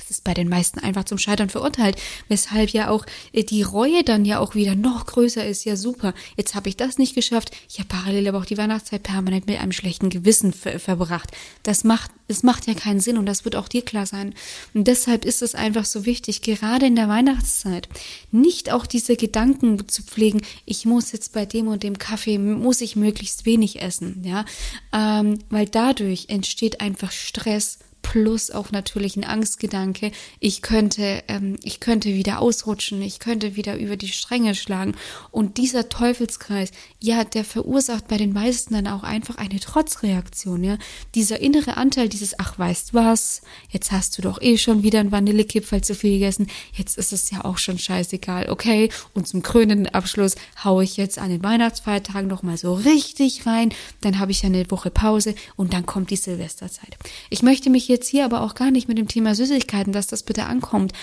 S1: Das ist bei den meisten einfach zum Scheitern verurteilt, weshalb ja auch äh, die Reue dann ja auch wieder noch größer ist. Ja, super, jetzt habe ich das nicht geschafft. Ich habe parallel aber auch die Weihnachtszeit permanent mit einem schlechten Gewissen ver verbracht. Das macht, es macht ja keinen Sinn und das wird auch dir klar sein. Und deshalb ist es einfach so wichtig, gerade in der Weihnachtszeit, nicht auch diese Gedanken zu pflegen, ich muss jetzt bei dem und dem Kaffee, muss ich möglichst wenig essen, ja, ähm, weil dadurch entsteht einfach Stress plus auch natürlich ein Angstgedanke, ich könnte, ähm, ich könnte wieder ausrutschen, ich könnte wieder über die Stränge schlagen. Und dieser Teufelskreis, ja, der verursacht bei den meisten dann auch einfach eine Trotzreaktion, ja. Dieser innere Anteil, dieses, ach, weißt was, jetzt hast du doch eh schon wieder ein Vanillekipferl zu viel gegessen, jetzt ist es ja auch schon scheißegal, okay. Und zum krönenden Abschluss haue ich jetzt an den Weihnachtsfeiertagen nochmal so richtig rein, dann habe ich ja eine Woche Pause und dann kommt die Silvesterzeit. Ich möchte mich hier jetzt hier aber auch gar nicht mit dem Thema Süßigkeiten, dass das bitte ankommt.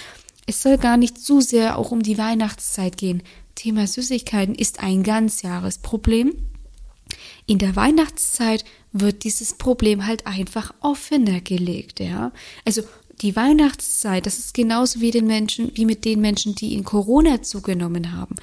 S1: Es soll gar nicht zu sehr auch um die Weihnachtszeit gehen. Thema Süßigkeiten ist ein Ganzjahresproblem. In der Weihnachtszeit wird dieses Problem halt einfach offener gelegt, ja. Also die Weihnachtszeit, das ist genauso wie den Menschen, wie mit den Menschen, die in Corona zugenommen haben.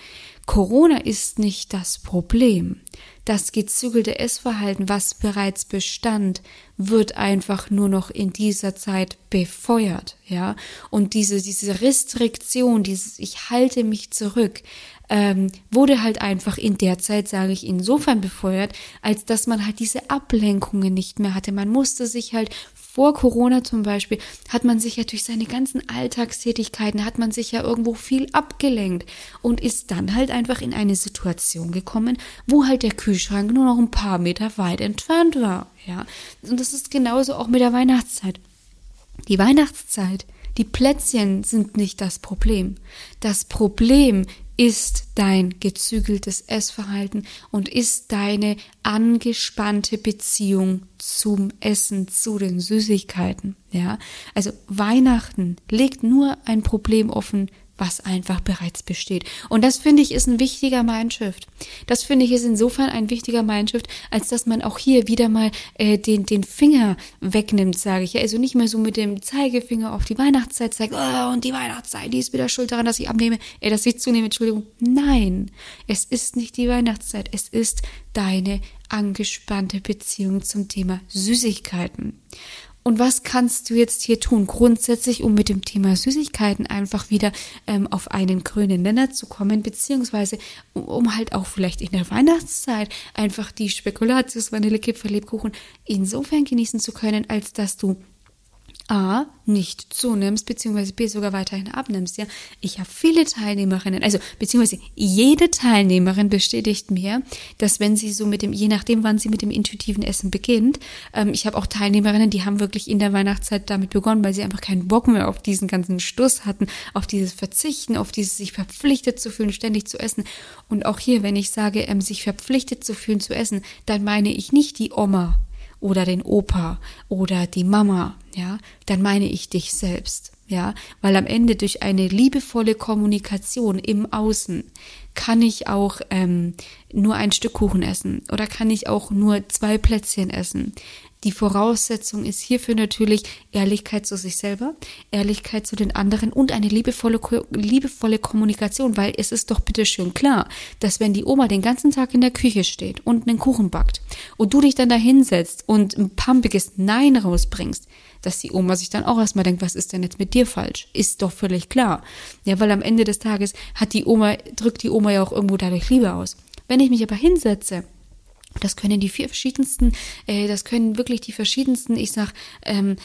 S1: Corona ist nicht das Problem. Das gezügelte Essverhalten, was bereits bestand, wird einfach nur noch in dieser Zeit befeuert, ja. Und diese, diese Restriktion, dieses Ich halte mich zurück, ähm, wurde halt einfach in der Zeit, sage ich, insofern befeuert, als dass man halt diese Ablenkungen nicht mehr hatte. Man musste sich halt vor Corona zum Beispiel, hat man sich ja durch seine ganzen Alltagstätigkeiten, hat man sich ja irgendwo viel abgelenkt und ist dann halt einfach in eine Situation gekommen, wo halt der Kühlschrank nur noch ein paar Meter weit entfernt war, ja. Und das ist genauso auch mit der Weihnachtszeit. Die Weihnachtszeit, die Plätzchen sind nicht das Problem. Das Problem ist dein gezügeltes Essverhalten und ist deine angespannte Beziehung zum Essen, zu den Süßigkeiten. Ja, also Weihnachten legt nur ein Problem offen, was einfach bereits besteht. Und das finde ich ist ein wichtiger Mindshift. Das finde ich ist insofern ein wichtiger Mindshift, als dass man auch hier wieder mal äh, den, den Finger wegnimmt, sage ich. Also nicht mehr so mit dem Zeigefinger auf die Weihnachtszeit zeigt, oh, und die Weihnachtszeit, die ist wieder schuld daran, dass ich abnehme, äh, dass ich zunehme, Entschuldigung. Nein, es ist nicht die Weihnachtszeit, es ist deine angespannte Beziehung zum Thema Süßigkeiten. Und was kannst du jetzt hier tun? Grundsätzlich, um mit dem Thema Süßigkeiten einfach wieder ähm, auf einen grünen Nenner zu kommen, beziehungsweise um, um halt auch vielleicht in der Weihnachtszeit einfach die Spekulatius, Vanillekipferl, Lebkuchen insofern genießen zu können, als dass du A, nicht zunimmst, beziehungsweise B, sogar weiterhin abnimmst, ja. Ich habe viele Teilnehmerinnen, also, beziehungsweise jede Teilnehmerin bestätigt mir, dass wenn sie so mit dem, je nachdem, wann sie mit dem intuitiven Essen beginnt, ähm, ich habe auch Teilnehmerinnen, die haben wirklich in der Weihnachtszeit damit begonnen, weil sie einfach keinen Bock mehr auf diesen ganzen Stuss hatten, auf dieses Verzichten, auf dieses sich verpflichtet zu fühlen, ständig zu essen. Und auch hier, wenn ich sage, ähm, sich verpflichtet zu fühlen zu essen, dann meine ich nicht die Oma oder den Opa oder die Mama, ja, dann meine ich dich selbst, ja, weil am Ende durch eine liebevolle Kommunikation im Außen kann ich auch ähm, nur ein Stück Kuchen essen oder kann ich auch nur zwei Plätzchen essen. Die Voraussetzung ist hierfür natürlich Ehrlichkeit zu sich selber, Ehrlichkeit zu den anderen und eine liebevolle, liebevolle Kommunikation, weil es ist doch bitteschön klar, dass wenn die Oma den ganzen Tag in der Küche steht und einen Kuchen backt und du dich dann da hinsetzt und ein pumpiges Nein rausbringst, dass die Oma sich dann auch erstmal denkt, was ist denn jetzt mit dir falsch? Ist doch völlig klar. Ja, weil am Ende des Tages hat die Oma, drückt die Oma ja auch irgendwo dadurch Liebe aus. Wenn ich mich aber hinsetze das können die vier verschiedensten, äh, das können wirklich die verschiedensten, ich sag, ähm,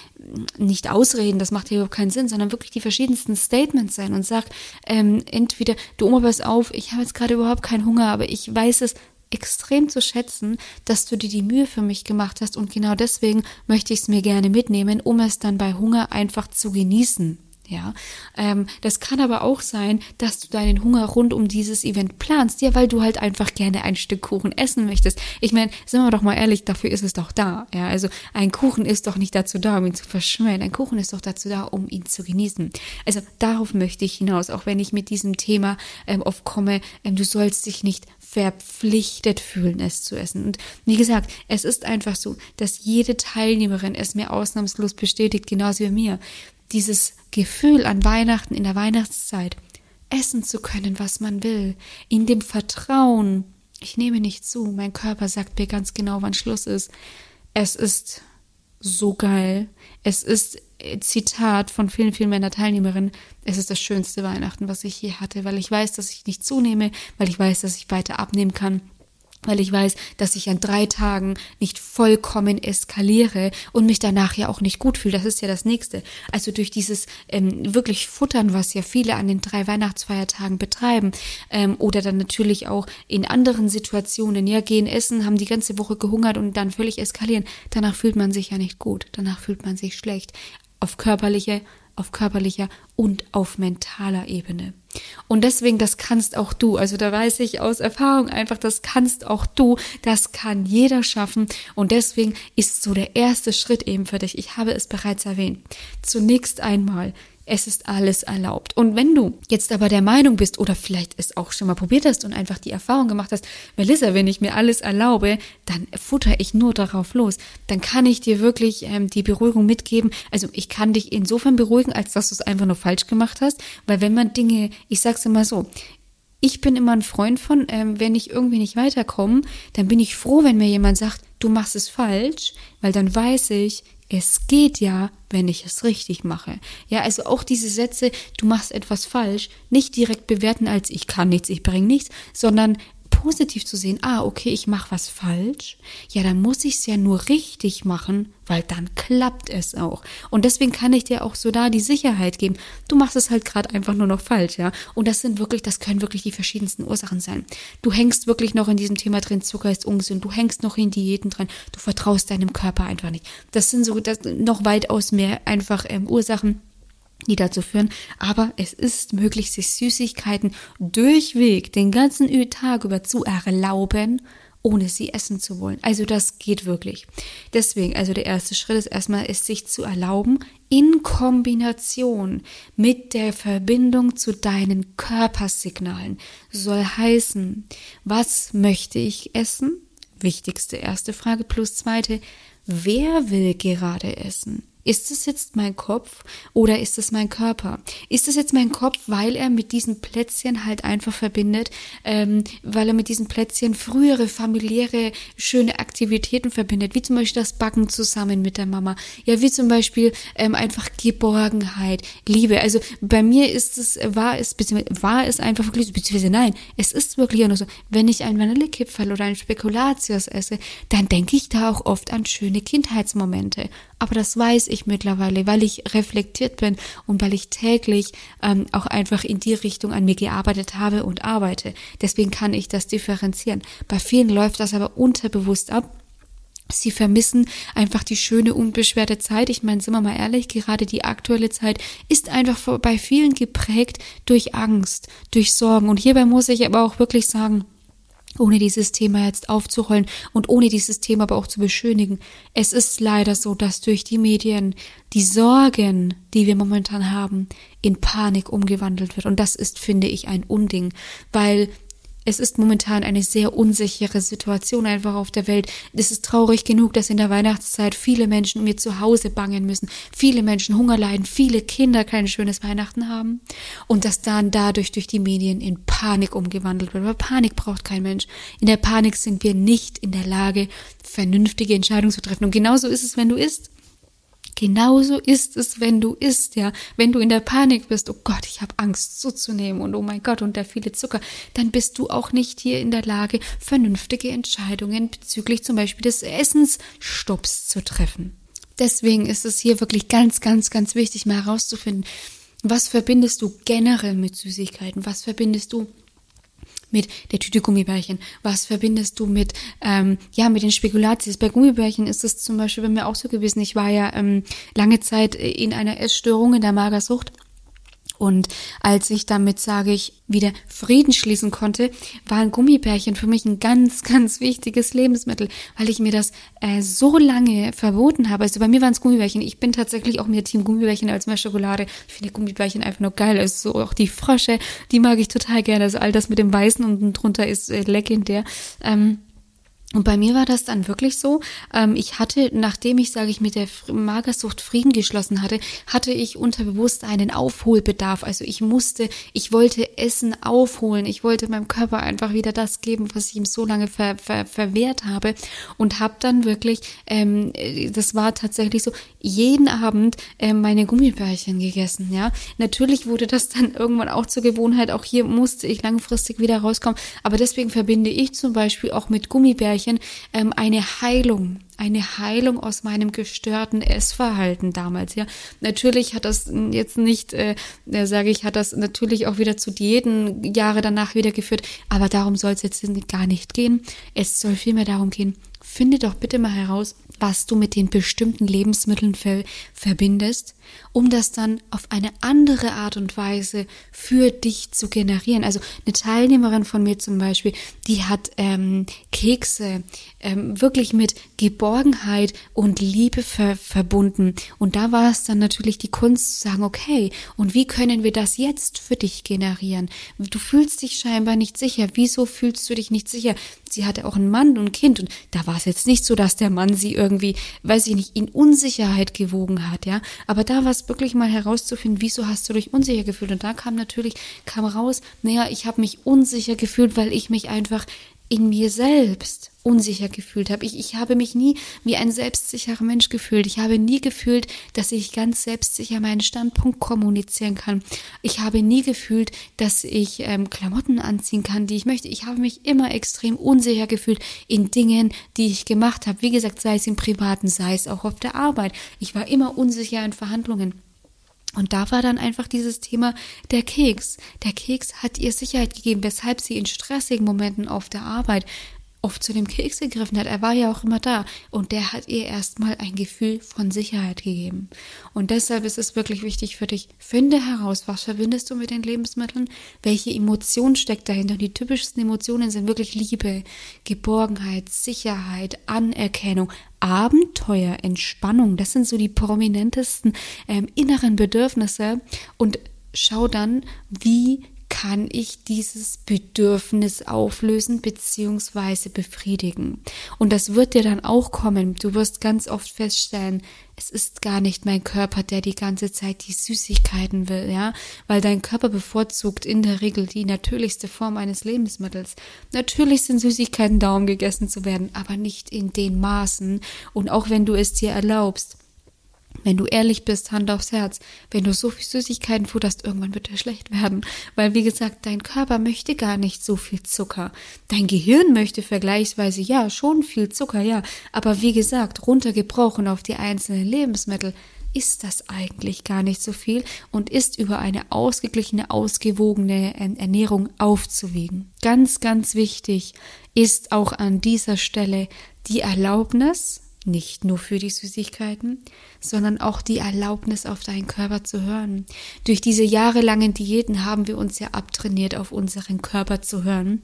S1: nicht Ausreden, das macht ja überhaupt keinen Sinn, sondern wirklich die verschiedensten Statements sein und sag, ähm, entweder, du Oma, pass auf, ich habe jetzt gerade überhaupt keinen Hunger, aber ich weiß es extrem zu schätzen, dass du dir die Mühe für mich gemacht hast und genau deswegen möchte ich es mir gerne mitnehmen, um es dann bei Hunger einfach zu genießen. Ja, ähm, das kann aber auch sein, dass du deinen Hunger rund um dieses Event planst, ja, weil du halt einfach gerne ein Stück Kuchen essen möchtest. Ich meine, sind wir doch mal ehrlich, dafür ist es doch da. Ja, also ein Kuchen ist doch nicht dazu da, um ihn zu verschmähen. Ein Kuchen ist doch dazu da, um ihn zu genießen. Also darauf möchte ich hinaus, auch wenn ich mit diesem Thema ähm, oft komme, ähm, du sollst dich nicht verpflichtet fühlen, es zu essen. Und wie gesagt, es ist einfach so, dass jede Teilnehmerin es mir ausnahmslos bestätigt, genauso wie mir dieses Gefühl an Weihnachten in der Weihnachtszeit, essen zu können, was man will, in dem Vertrauen, ich nehme nicht zu, mein Körper sagt mir ganz genau, wann Schluss ist. Es ist so geil. Es ist äh, Zitat von vielen, vielen meiner Teilnehmerinnen. Es ist das schönste Weihnachten, was ich je hatte, weil ich weiß, dass ich nicht zunehme, weil ich weiß, dass ich weiter abnehmen kann, weil ich weiß, dass ich an drei Tagen nicht vollkommen eskaliere und mich danach ja auch nicht gut fühle. Das ist ja das Nächste. Also durch dieses ähm, wirklich Futtern, was ja viele an den drei Weihnachtsfeiertagen betreiben, ähm, oder dann natürlich auch in anderen Situationen, ja, gehen essen, haben die ganze Woche gehungert und dann völlig eskalieren. Danach fühlt man sich ja nicht gut. Danach fühlt man sich schlecht. Auf körperliche, auf körperlicher und auf mentaler Ebene. Und deswegen, das kannst auch du. Also da weiß ich aus Erfahrung einfach, das kannst auch du. Das kann jeder schaffen. Und deswegen ist so der erste Schritt eben für dich. Ich habe es bereits erwähnt. Zunächst einmal es ist alles erlaubt. Und wenn du jetzt aber der Meinung bist oder vielleicht es auch schon mal probiert hast und einfach die Erfahrung gemacht hast, Melissa, wenn ich mir alles erlaube, dann futter ich nur darauf los. Dann kann ich dir wirklich ähm, die Beruhigung mitgeben. Also ich kann dich insofern beruhigen, als dass du es einfach nur falsch gemacht hast. Weil wenn man Dinge, ich sag's immer so, ich bin immer ein Freund von, ähm, wenn ich irgendwie nicht weiterkomme, dann bin ich froh, wenn mir jemand sagt, du machst es falsch, weil dann weiß ich, es geht ja, wenn ich es richtig mache. Ja, also auch diese Sätze, du machst etwas falsch, nicht direkt bewerten als ich kann nichts, ich bringe nichts, sondern positiv zu sehen, ah, okay, ich mache was falsch, ja, dann muss ich es ja nur richtig machen, weil dann klappt es auch. Und deswegen kann ich dir auch so da die Sicherheit geben, du machst es halt gerade einfach nur noch falsch, ja. Und das sind wirklich, das können wirklich die verschiedensten Ursachen sein. Du hängst wirklich noch in diesem Thema drin, Zucker ist ungesund, du hängst noch in Diäten drin, du vertraust deinem Körper einfach nicht. Das sind so das noch weitaus mehr einfach ähm, Ursachen die dazu führen. Aber es ist möglich, sich Süßigkeiten durchweg den ganzen Tag über zu erlauben, ohne sie essen zu wollen. Also das geht wirklich. Deswegen, also der erste Schritt ist erstmal, es sich zu erlauben, in Kombination mit der Verbindung zu deinen Körpersignalen soll heißen, was möchte ich essen? Wichtigste erste Frage plus zweite, wer will gerade essen? Ist es jetzt mein Kopf oder ist es mein Körper? Ist es jetzt mein Kopf, weil er mit diesen Plätzchen halt einfach verbindet, ähm, weil er mit diesen Plätzchen frühere familiäre schöne Aktivitäten verbindet, wie zum Beispiel das Backen zusammen mit der Mama, ja, wie zum Beispiel ähm, einfach Geborgenheit, Liebe. Also bei mir ist es, war es, beziehungsweise war es einfach wirklich, beziehungsweise nein, es ist wirklich auch nur so, wenn ich ein Vanillekipferl oder ein Spekulatius esse, dann denke ich da auch oft an schöne Kindheitsmomente. Aber das weiß ich mittlerweile, weil ich reflektiert bin und weil ich täglich ähm, auch einfach in die Richtung an mir gearbeitet habe und arbeite. Deswegen kann ich das differenzieren. Bei vielen läuft das aber unterbewusst ab Sie vermissen einfach die schöne, unbeschwerte Zeit. Ich meine, sind wir mal ehrlich, gerade die aktuelle Zeit ist einfach bei vielen geprägt durch Angst, durch Sorgen. Und hierbei muss ich aber auch wirklich sagen, ohne dieses Thema jetzt aufzurollen und ohne dieses Thema aber auch zu beschönigen. Es ist leider so, dass durch die Medien die Sorgen, die wir momentan haben, in Panik umgewandelt wird. Und das ist, finde ich, ein Unding, weil es ist momentan eine sehr unsichere Situation einfach auf der Welt. Es ist traurig genug, dass in der Weihnachtszeit viele Menschen um ihr Zuhause bangen müssen, viele Menschen Hunger leiden, viele Kinder kein schönes Weihnachten haben und dass dann dadurch durch die Medien in Panik umgewandelt wird. Aber Panik braucht kein Mensch. In der Panik sind wir nicht in der Lage, vernünftige Entscheidungen zu treffen. Und genauso ist es, wenn du isst. Genauso ist es, wenn du isst, ja. Wenn du in der Panik bist, oh Gott, ich habe Angst zuzunehmen und oh mein Gott, und der viele Zucker, dann bist du auch nicht hier in der Lage, vernünftige Entscheidungen bezüglich zum Beispiel des Essensstopps zu treffen. Deswegen ist es hier wirklich ganz, ganz, ganz wichtig, mal herauszufinden, was verbindest du generell mit Süßigkeiten? Was verbindest du mit der Tüte Gummibärchen? Was verbindest du mit, ähm, ja, mit den Spekulatius? Bei Gummibärchen ist es zum Beispiel bei mir auch so gewesen. Ich war ja ähm, lange Zeit in einer Essstörung, in der Magersucht und als ich damit, sage ich, wieder Frieden schließen konnte, waren Gummibärchen für mich ein ganz, ganz wichtiges Lebensmittel, weil ich mir das äh, so lange verboten habe. Also bei mir waren es Gummibärchen. Ich bin tatsächlich auch mehr Team Gummibärchen als mehr Schokolade. Ich finde Gummibärchen einfach nur geil. Also so auch die Frösche, die mag ich total gerne. Also all das mit dem Weißen unten drunter ist äh, legendär. Ähm, und bei mir war das dann wirklich so. Ähm, ich hatte, nachdem ich, sage ich, mit der Magersucht Frieden geschlossen hatte, hatte ich unterbewusst einen Aufholbedarf. Also ich musste, ich wollte Essen aufholen. Ich wollte meinem Körper einfach wieder das geben, was ich ihm so lange ver, ver, verwehrt habe. Und habe dann wirklich, ähm, das war tatsächlich so, jeden Abend äh, meine Gummibärchen gegessen. Ja, natürlich wurde das dann [laughs] irgendwann auch zur Gewohnheit. Auch hier musste ich langfristig wieder rauskommen. Aber deswegen verbinde ich zum Beispiel auch mit Gummibärchen Märchen ähm, eine Heilung, eine Heilung aus meinem gestörten Essverhalten damals. Ja, natürlich hat das jetzt nicht, äh, äh, sage ich, hat das natürlich auch wieder zu Diäten Jahre danach wieder geführt. Aber darum soll es jetzt gar nicht gehen. Es soll vielmehr darum gehen. Finde doch bitte mal heraus, was du mit den bestimmten Lebensmitteln ver verbindest, um das dann auf eine andere Art und Weise für dich zu generieren. Also eine Teilnehmerin von mir zum Beispiel, die hat ähm, Kekse ähm, wirklich mit Geborgenheit und Liebe ver verbunden. Und da war es dann natürlich die Kunst zu sagen, okay, und wie können wir das jetzt für dich generieren? Du fühlst dich scheinbar nicht sicher. Wieso fühlst du dich nicht sicher? Sie hatte auch einen Mann und ein Kind und da war es jetzt nicht so, dass der Mann sie irgendwie, weiß ich nicht, in Unsicherheit gewogen hat, ja. Aber da war es wirklich mal herauszufinden, wieso hast du dich unsicher gefühlt? Und da kam natürlich, kam raus, naja, ich habe mich unsicher gefühlt, weil ich mich einfach in mir selbst unsicher gefühlt habe. Ich, ich habe mich nie wie ein selbstsicherer Mensch gefühlt. Ich habe nie gefühlt, dass ich ganz selbstsicher meinen Standpunkt kommunizieren kann. Ich habe nie gefühlt, dass ich ähm, Klamotten anziehen kann, die ich möchte. Ich habe mich immer extrem unsicher gefühlt in Dingen, die ich gemacht habe. Wie gesagt, sei es im Privaten, sei es auch auf der Arbeit. Ich war immer unsicher in Verhandlungen. Und da war dann einfach dieses Thema der Keks. Der Keks hat ihr Sicherheit gegeben, weshalb sie in stressigen Momenten auf der Arbeit oft zu dem Keks gegriffen hat. Er war ja auch immer da und der hat ihr erstmal ein Gefühl von Sicherheit gegeben. Und deshalb ist es wirklich wichtig für dich, finde heraus, was verbindest du mit den Lebensmitteln, welche Emotion steckt dahinter. Und die typischsten Emotionen sind wirklich Liebe, Geborgenheit, Sicherheit, Anerkennung, Abenteuer, Entspannung. Das sind so die prominentesten ähm, inneren Bedürfnisse und schau dann, wie kann ich dieses Bedürfnis auflösen bzw. befriedigen. Und das wird dir dann auch kommen. Du wirst ganz oft feststellen, es ist gar nicht mein Körper, der die ganze Zeit die Süßigkeiten will, ja, weil dein Körper bevorzugt in der Regel die natürlichste Form eines Lebensmittels. Natürlich sind Süßigkeiten da, um gegessen zu werden, aber nicht in den Maßen und auch wenn du es dir erlaubst. Wenn du ehrlich bist, Hand aufs Herz, wenn du so viel Süßigkeiten futterst, irgendwann wird er schlecht werden. Weil, wie gesagt, dein Körper möchte gar nicht so viel Zucker. Dein Gehirn möchte vergleichsweise, ja, schon viel Zucker, ja. Aber wie gesagt, runtergebrochen auf die einzelnen Lebensmittel, ist das eigentlich gar nicht so viel und ist über eine ausgeglichene, ausgewogene Ernährung aufzuwiegen. Ganz, ganz wichtig ist auch an dieser Stelle die Erlaubnis, nicht nur für die Süßigkeiten, sondern auch die Erlaubnis, auf deinen Körper zu hören. Durch diese jahrelangen Diäten haben wir uns ja abtrainiert, auf unseren Körper zu hören.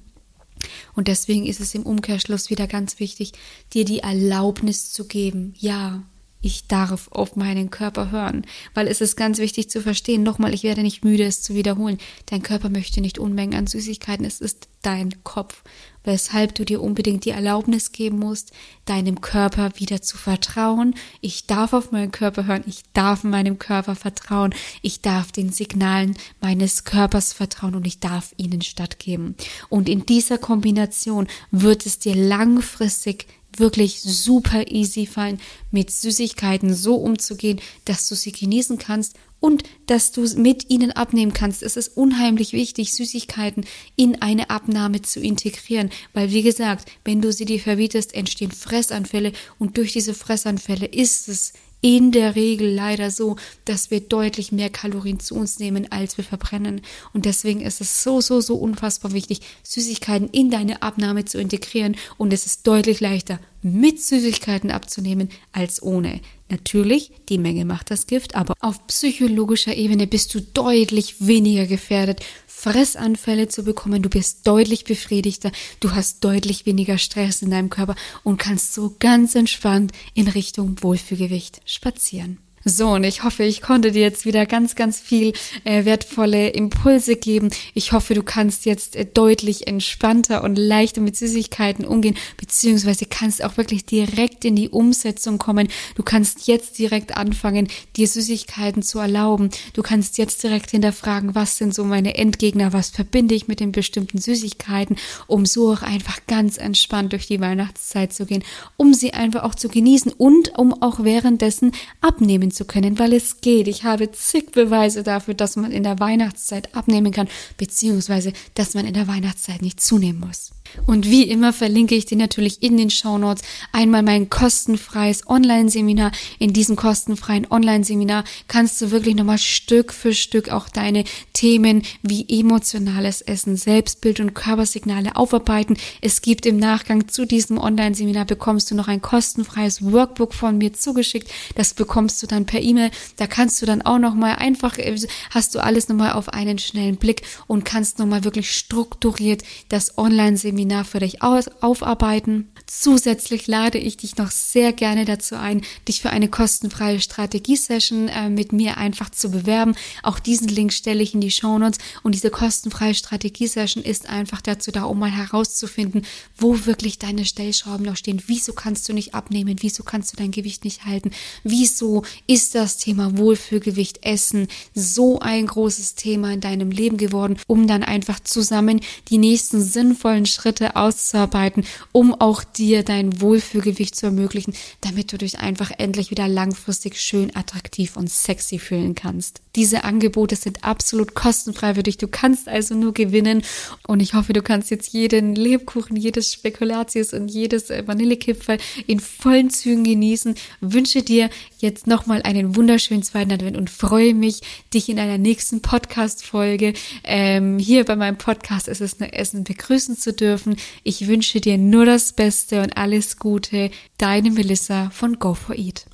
S1: Und deswegen ist es im Umkehrschluss wieder ganz wichtig, dir die Erlaubnis zu geben. Ja, ich darf auf meinen Körper hören, weil es ist ganz wichtig zu verstehen. Nochmal, ich werde nicht müde, es zu wiederholen. Dein Körper möchte nicht Unmengen an Süßigkeiten, es ist dein Kopf, weshalb du dir unbedingt die Erlaubnis geben musst, deinem Körper wieder zu vertrauen. Ich darf auf meinen Körper hören, ich darf meinem Körper vertrauen, ich darf den Signalen meines Körpers vertrauen und ich darf ihnen stattgeben. Und in dieser Kombination wird es dir langfristig wirklich super easy fallen, mit Süßigkeiten so umzugehen, dass du sie genießen kannst und dass du mit ihnen abnehmen kannst. Es ist unheimlich wichtig, Süßigkeiten in eine Abnahme zu integrieren, weil wie gesagt, wenn du sie dir verbietest, entstehen Fressanfälle und durch diese Fressanfälle ist es in der Regel leider so, dass wir deutlich mehr Kalorien zu uns nehmen, als wir verbrennen. Und deswegen ist es so, so, so unfassbar wichtig, Süßigkeiten in deine Abnahme zu integrieren. Und es ist deutlich leichter, mit Süßigkeiten abzunehmen, als ohne. Natürlich, die Menge macht das Gift, aber auf psychologischer Ebene bist du deutlich weniger gefährdet, Fressanfälle zu bekommen. Du bist deutlich befriedigter, du hast deutlich weniger Stress in deinem Körper und kannst so ganz entspannt in Richtung Wohlfühlgewicht spazieren. So, und ich hoffe, ich konnte dir jetzt wieder ganz, ganz viel äh, wertvolle Impulse geben. Ich hoffe, du kannst jetzt äh, deutlich entspannter und leichter mit Süßigkeiten umgehen, beziehungsweise kannst auch wirklich direkt in die Umsetzung kommen. Du kannst jetzt direkt anfangen, dir Süßigkeiten zu erlauben. Du kannst jetzt direkt hinterfragen, was sind so meine Endgegner, was verbinde ich mit den bestimmten Süßigkeiten, um so auch einfach ganz entspannt durch die Weihnachtszeit zu gehen, um sie einfach auch zu genießen und um auch währenddessen abnehmen abnehmen zu können, weil es geht. Ich habe zig Beweise dafür, dass man in der Weihnachtszeit abnehmen kann, beziehungsweise, dass man in der Weihnachtszeit nicht zunehmen muss. Und wie immer verlinke ich dir natürlich in den Show Notes einmal mein kostenfreies Online-Seminar. In diesem kostenfreien Online-Seminar kannst du wirklich nochmal Stück für Stück auch deine Themen wie emotionales Essen, Selbstbild und Körpersignale aufarbeiten. Es gibt im Nachgang zu diesem Online-Seminar bekommst du noch ein kostenfreies Workbook von mir zugeschickt. Das bekommst du dann per E-Mail. Da kannst du dann auch nochmal einfach, hast du alles nochmal auf einen schnellen Blick und kannst nochmal wirklich strukturiert das Online-Seminar Seminar für dich aus, aufarbeiten. Zusätzlich lade ich dich noch sehr gerne dazu ein, dich für eine kostenfreie Strategiesession äh, mit mir einfach zu bewerben. Auch diesen Link stelle ich in die Show Notes und diese kostenfreie Strategiesession ist einfach dazu da, um mal herauszufinden, wo wirklich deine Stellschrauben noch stehen. Wieso kannst du nicht abnehmen? Wieso kannst du dein Gewicht nicht halten? Wieso ist das Thema Wohlfühlgewicht Essen so ein großes Thema in deinem Leben geworden, um dann einfach zusammen die nächsten sinnvollen Schritte auszuarbeiten, um auch dir dein Wohlfühlgewicht zu ermöglichen, damit du dich einfach endlich wieder langfristig schön, attraktiv und sexy fühlen kannst. Diese Angebote sind absolut kostenfrei für dich. Du kannst also nur gewinnen und ich hoffe, du kannst jetzt jeden Lebkuchen, jedes Spekulatius und jedes äh, Vanillekipferl in vollen Zügen genießen. Wünsche dir jetzt nochmal einen wunderschönen zweiten Advent und freue mich, dich in einer nächsten Podcast-Folge ähm, hier bei meinem Podcast ist es nur Essen begrüßen zu dürfen. Ich wünsche dir nur das Beste und alles Gute. Deine Melissa von Go for Eat.